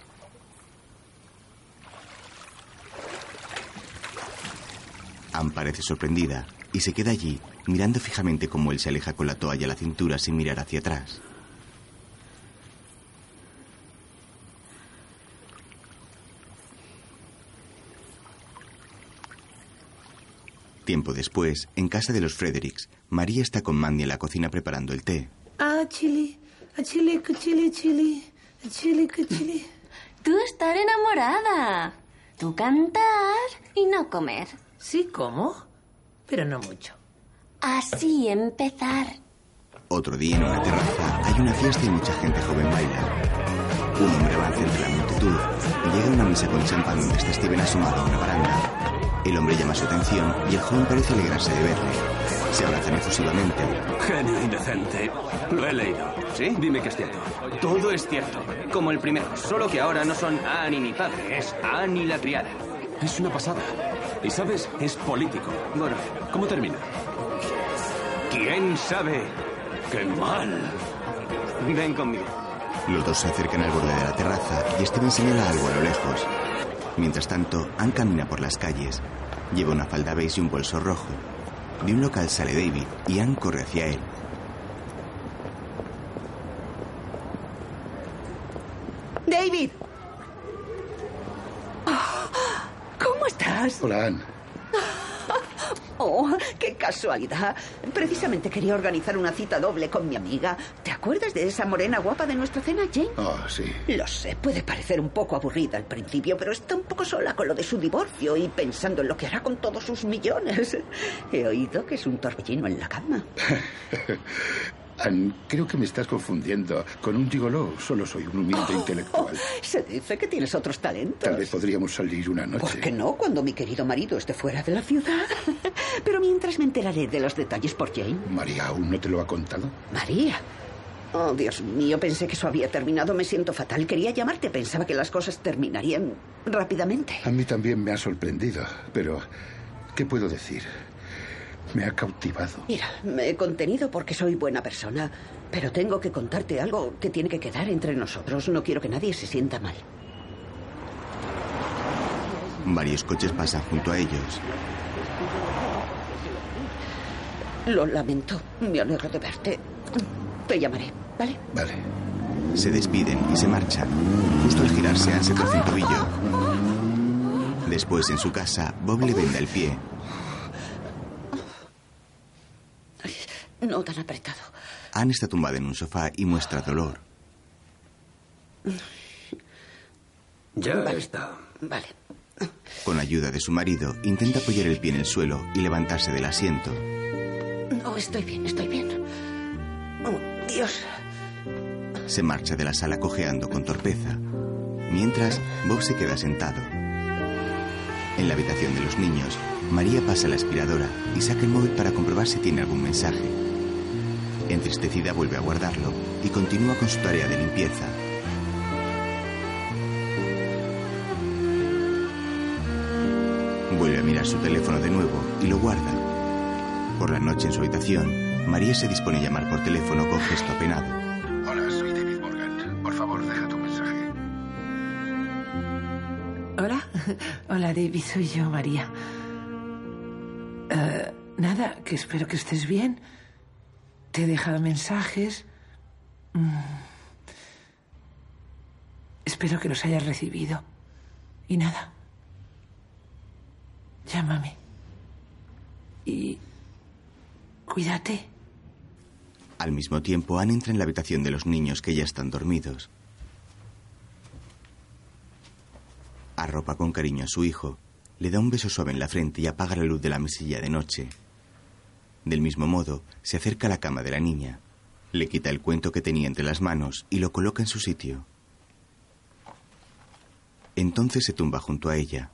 Anne parece sorprendida y se queda allí, mirando fijamente cómo él se aleja con la toalla a la cintura sin mirar hacia atrás. Tiempo después, en casa de los Fredericks, María está con Mandy en la cocina preparando el té. Ah, chili, ah, chili, que chili, chili, ah, chili, que chili. Tú estar enamorada. Tú cantar y no comer. Sí, como, pero no mucho. Así empezar. Otro día en una terraza hay una fiesta y mucha gente joven baila. Un hombre avanza entre la multitud y llega a una mesa con champán donde está Steven asomado a una baranda. El hombre llama su atención y el joven parece alegrarse de verle. Se abrazan efusivamente. Genio indecente. Lo he leído. ¿Sí? Dime que es cierto. Todo es cierto, como el primero, solo que ahora no son Annie ni padre, es Annie la criada. Es una pasada. Y sabes, es político. Bueno, ¿cómo termina? ¿Quién sabe? ¡Qué mal! Ven conmigo. Los dos se acercan al borde de la terraza y Steven señala algo a lo lejos. Mientras tanto, Anne camina por las calles. Lleva una falda beige y un bolso rojo. De un local sale David y Anne corre hacia él. David. Ah, ¿Cómo estás? Hola, Anne. [laughs] Oh, qué casualidad. Precisamente quería organizar una cita doble con mi amiga. ¿Te acuerdas de esa morena guapa de nuestra cena, Jane? Oh, sí. Lo sé, puede parecer un poco aburrida al principio, pero está un poco sola con lo de su divorcio y pensando en lo que hará con todos sus millones. [laughs] He oído que es un torbellino en la cama. [laughs] Anne, creo que me estás confundiendo con un gigoló. Solo soy un humilde intelectual. [laughs] Se dice que tienes otros talentos. Tal vez podríamos salir una noche. ¿Por qué no cuando mi querido marido esté fuera de la ciudad? [laughs] Pero mientras me enteraré de los detalles por Jane. ¿María aún no te lo ha contado? María. Oh, Dios mío, pensé que eso había terminado. Me siento fatal. Quería llamarte. Pensaba que las cosas terminarían rápidamente. A mí también me ha sorprendido, pero ¿qué puedo decir? Me ha cautivado. Mira, me he contenido porque soy buena persona, pero tengo que contarte algo que tiene que quedar entre nosotros. No quiero que nadie se sienta mal. Varios coches pasan junto a ellos. Lo lamento. Me alegro de verte. Te llamaré, ¿vale? Vale. Se despiden y se marchan. Justo al girarse, Anne se torce un tobillo. Después, en su casa, Bob le venda el pie. No tan apretado. Anne está tumbada en un sofá y muestra dolor. Ya Vale. está. Vale. Con ayuda de su marido, intenta apoyar el pie en el suelo y levantarse del asiento. No, estoy bien, estoy bien. Oh, Dios. Se marcha de la sala cojeando con torpeza. Mientras, Bob se queda sentado. En la habitación de los niños, María pasa la aspiradora y saca el móvil para comprobar si tiene algún mensaje. Entristecida vuelve a guardarlo y continúa con su tarea de limpieza. Vuelve a mirar su teléfono de nuevo y lo guarda. Por la noche en su habitación, María se dispone a llamar por teléfono con gesto apenado. Hola, soy David Morgan. Por favor, deja tu mensaje. Hola. [laughs] Hola, David. Soy yo, María. Eh, nada, que espero que estés bien. Te he dejado mensajes. Mm. Espero que los hayas recibido. Y nada. Llámame. Y cuídate. Al mismo tiempo, Anne entra en la habitación de los niños que ya están dormidos. Arropa con cariño a su hijo, le da un beso suave en la frente y apaga la luz de la mesilla de noche. Del mismo modo, se acerca a la cama de la niña, le quita el cuento que tenía entre las manos y lo coloca en su sitio. Entonces se tumba junto a ella,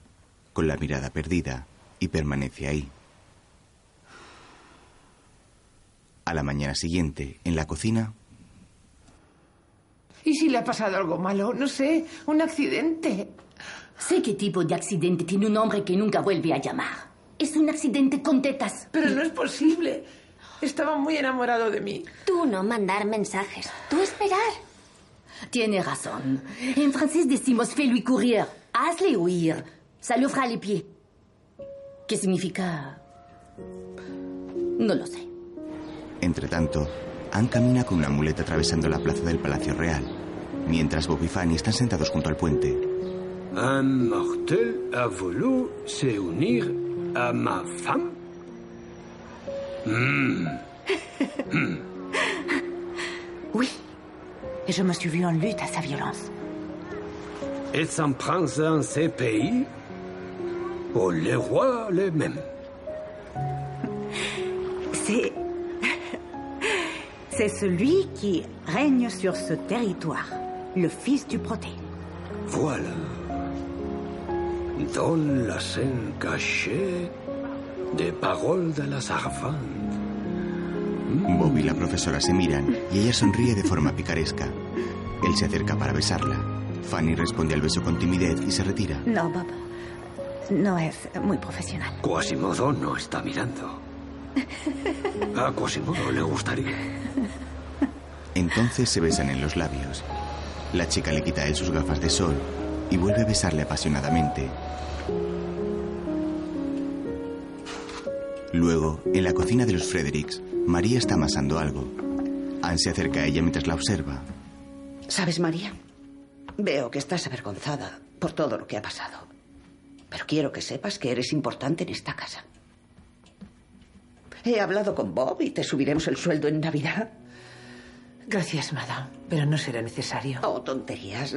con la mirada perdida, y permanece ahí. A la mañana siguiente, en la cocina, ¿Y si le ha pasado algo malo? No sé, un accidente. Sé qué tipo de accidente tiene un hombre que nunca vuelve a llamar. Es un accidente con tetas. Pero no es posible. Estaba muy enamorado de mí. Tú no mandar mensajes. Tú esperar. Tiene razón. En francés decimos fais-lui courir. Hazle huir. Fera les pieds. ¿Qué significa? No lo sé. entre tanto, Anne camina con una muleta atravesando la plaza del Palacio Real, mientras Bob y Fanny están sentados junto al puente. Un mortel a voulu se unir a ma femme? Hmm. Hmm. [laughs] Oui. Et je me suis vue en lutte à sa violence. Et s'en prend dans ces pays où les rois les mêmes. [laughs] C'est. [laughs] C'est celui qui règne sur ce territoire, le fils du proté. Voilà. Dans la scène cachée des paroles de la servante. Bob y la profesora se miran y ella sonríe de forma picaresca. Él se acerca para besarla. Fanny responde al beso con timidez y se retira. No, Bob. No es muy profesional. Quasimodo no está mirando. A Quasimodo le gustaría. Entonces se besan en los labios. La chica le quita a él sus gafas de sol y vuelve a besarle apasionadamente. Luego, en la cocina de los Fredericks, María está amasando algo. Anne se acerca a ella mientras la observa. ¿Sabes, María? Veo que estás avergonzada por todo lo que ha pasado. Pero quiero que sepas que eres importante en esta casa. He hablado con Bob y te subiremos el sueldo en Navidad. Gracias, madame, pero no será necesario. Oh, tonterías.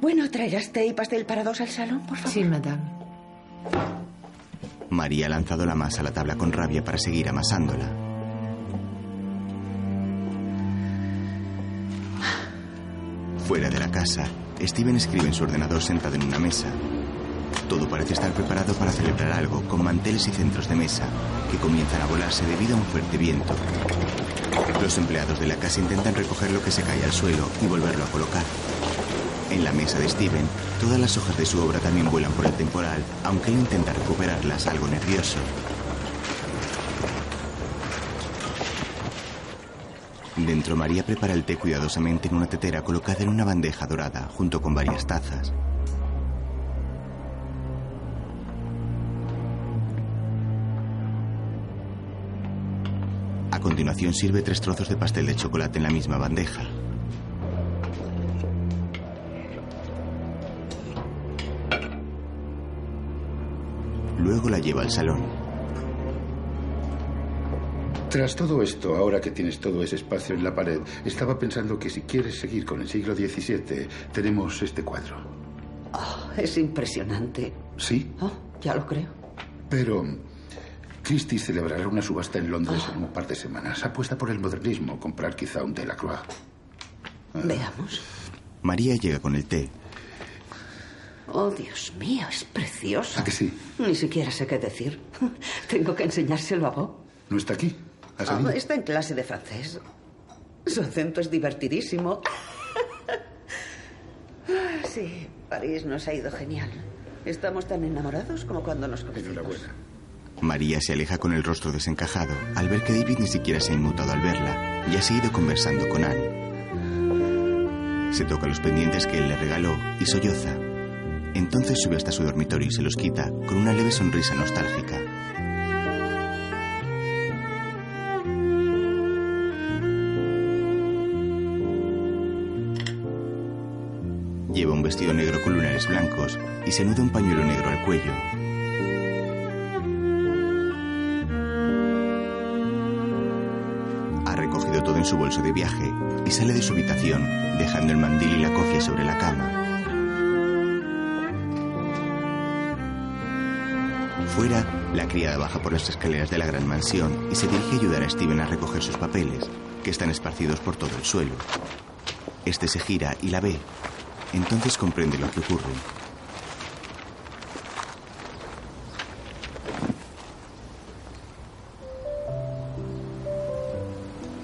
Bueno, ¿traerás té y pastel para dos al salón, por favor? Sí, madame. María ha lanzado la masa a la tabla con rabia para seguir amasándola. Fuera de la casa, Steven escribe en su ordenador sentado en una mesa. Todo parece estar preparado para celebrar algo, con manteles y centros de mesa, que comienzan a volarse debido a un fuerte viento. Los empleados de la casa intentan recoger lo que se cae al suelo y volverlo a colocar. En la mesa de Steven, todas las hojas de su obra también vuelan por el temporal, aunque él intenta recuperarlas, algo nervioso. Dentro, María prepara el té cuidadosamente en una tetera colocada en una bandeja dorada, junto con varias tazas. A continuación sirve tres trozos de pastel de chocolate en la misma bandeja. Luego la lleva al salón. Tras todo esto, ahora que tienes todo ese espacio en la pared, estaba pensando que si quieres seguir con el siglo XVII, tenemos este cuadro. Oh, es impresionante. ¿Sí? Oh, ya lo creo. Pero Christie celebrará una subasta en Londres en un par de semanas. Apuesta por el modernismo, comprar quizá un Delacroix. Veamos. María llega con el té. Oh, Dios mío, es precioso. ¿A que sí? Ni siquiera sé qué decir. [laughs] Tengo que enseñárselo a Bob. ¿No está aquí? ¿Ha Ah, salido? está en clase de francés. Su acento es divertidísimo. [laughs] Ah, Sí, París nos ha ido genial. Estamos tan enamorados como cuando nos conocimos. Enhorabuena. María se aleja con el rostro desencajado al ver que David ni siquiera se ha inmutado al verla y ha seguido conversando con Anne. Se toca los pendientes que él le regaló y solloza. Entonces sube hasta su dormitorio y se los quita con una leve sonrisa nostálgica. Lleva un vestido negro con lunares blancos y se nuda un pañuelo negro al cuello. Ha recogido todo en su bolso de viaje y sale de su habitación, dejando el mandil y la cofia sobre la cama. Fuera, la criada baja por las escaleras de la gran mansión y se dirige a ayudar a Steven a recoger sus papeles, que están esparcidos por todo el suelo. Este se gira y la ve. Entonces comprende lo que ocurre.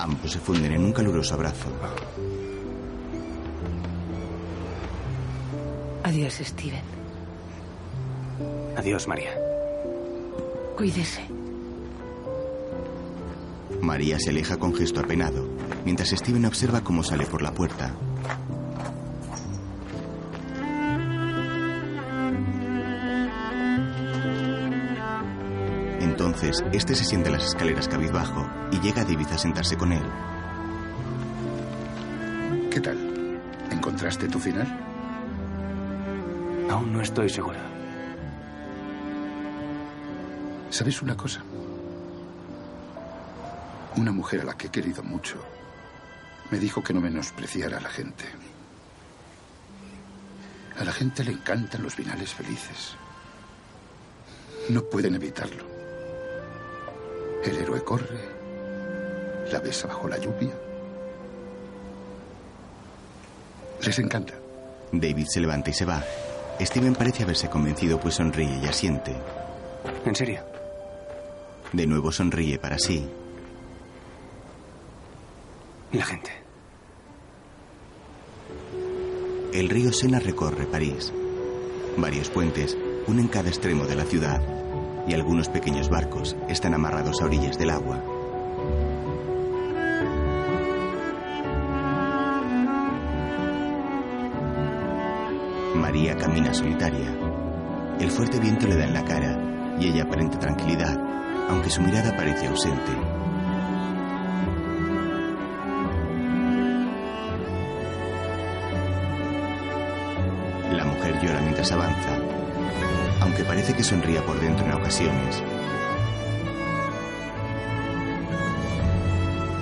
Ambos se funden en un caluroso abrazo. Adiós, Steven. Adiós, María. Cuídese. María se aleja con gesto apenado, mientras Steven observa cómo sale por la puerta. Entonces, este se siente en las escaleras cabizbajo y llega a David a sentarse con él. ¿Qué tal? ¿Encontraste tu final? Aún no estoy seguro. ¿Sabes una cosa? Una mujer a la que he querido mucho me dijo que no menospreciara a la gente. A la gente le encantan los finales felices. No pueden evitarlo. El héroe corre, la besa bajo la lluvia. Les encanta. David se levanta y se va. Steven parece haberse convencido, pues sonríe y asiente. ¿En serio? De nuevo sonríe para sí. La gente. El río Sena recorre París. Varios puentes unen cada extremo de la ciudad y algunos pequeños barcos están amarrados a orillas del agua. María camina solitaria. El fuerte viento le da en la cara y ella aparenta tranquilidad, aunque su mirada parece ausente. La mujer llora mientras avanza, aunque parece que sonría por dentro en ocasiones.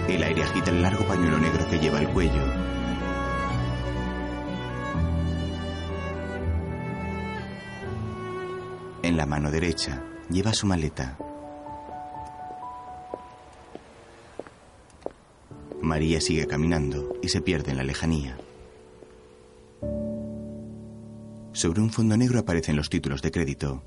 El aire agita el largo pañuelo negro que lleva al cuello. En la mano derecha lleva su maleta. María sigue caminando y se pierde en la lejanía. Sobre un fondo negro aparecen los títulos de crédito.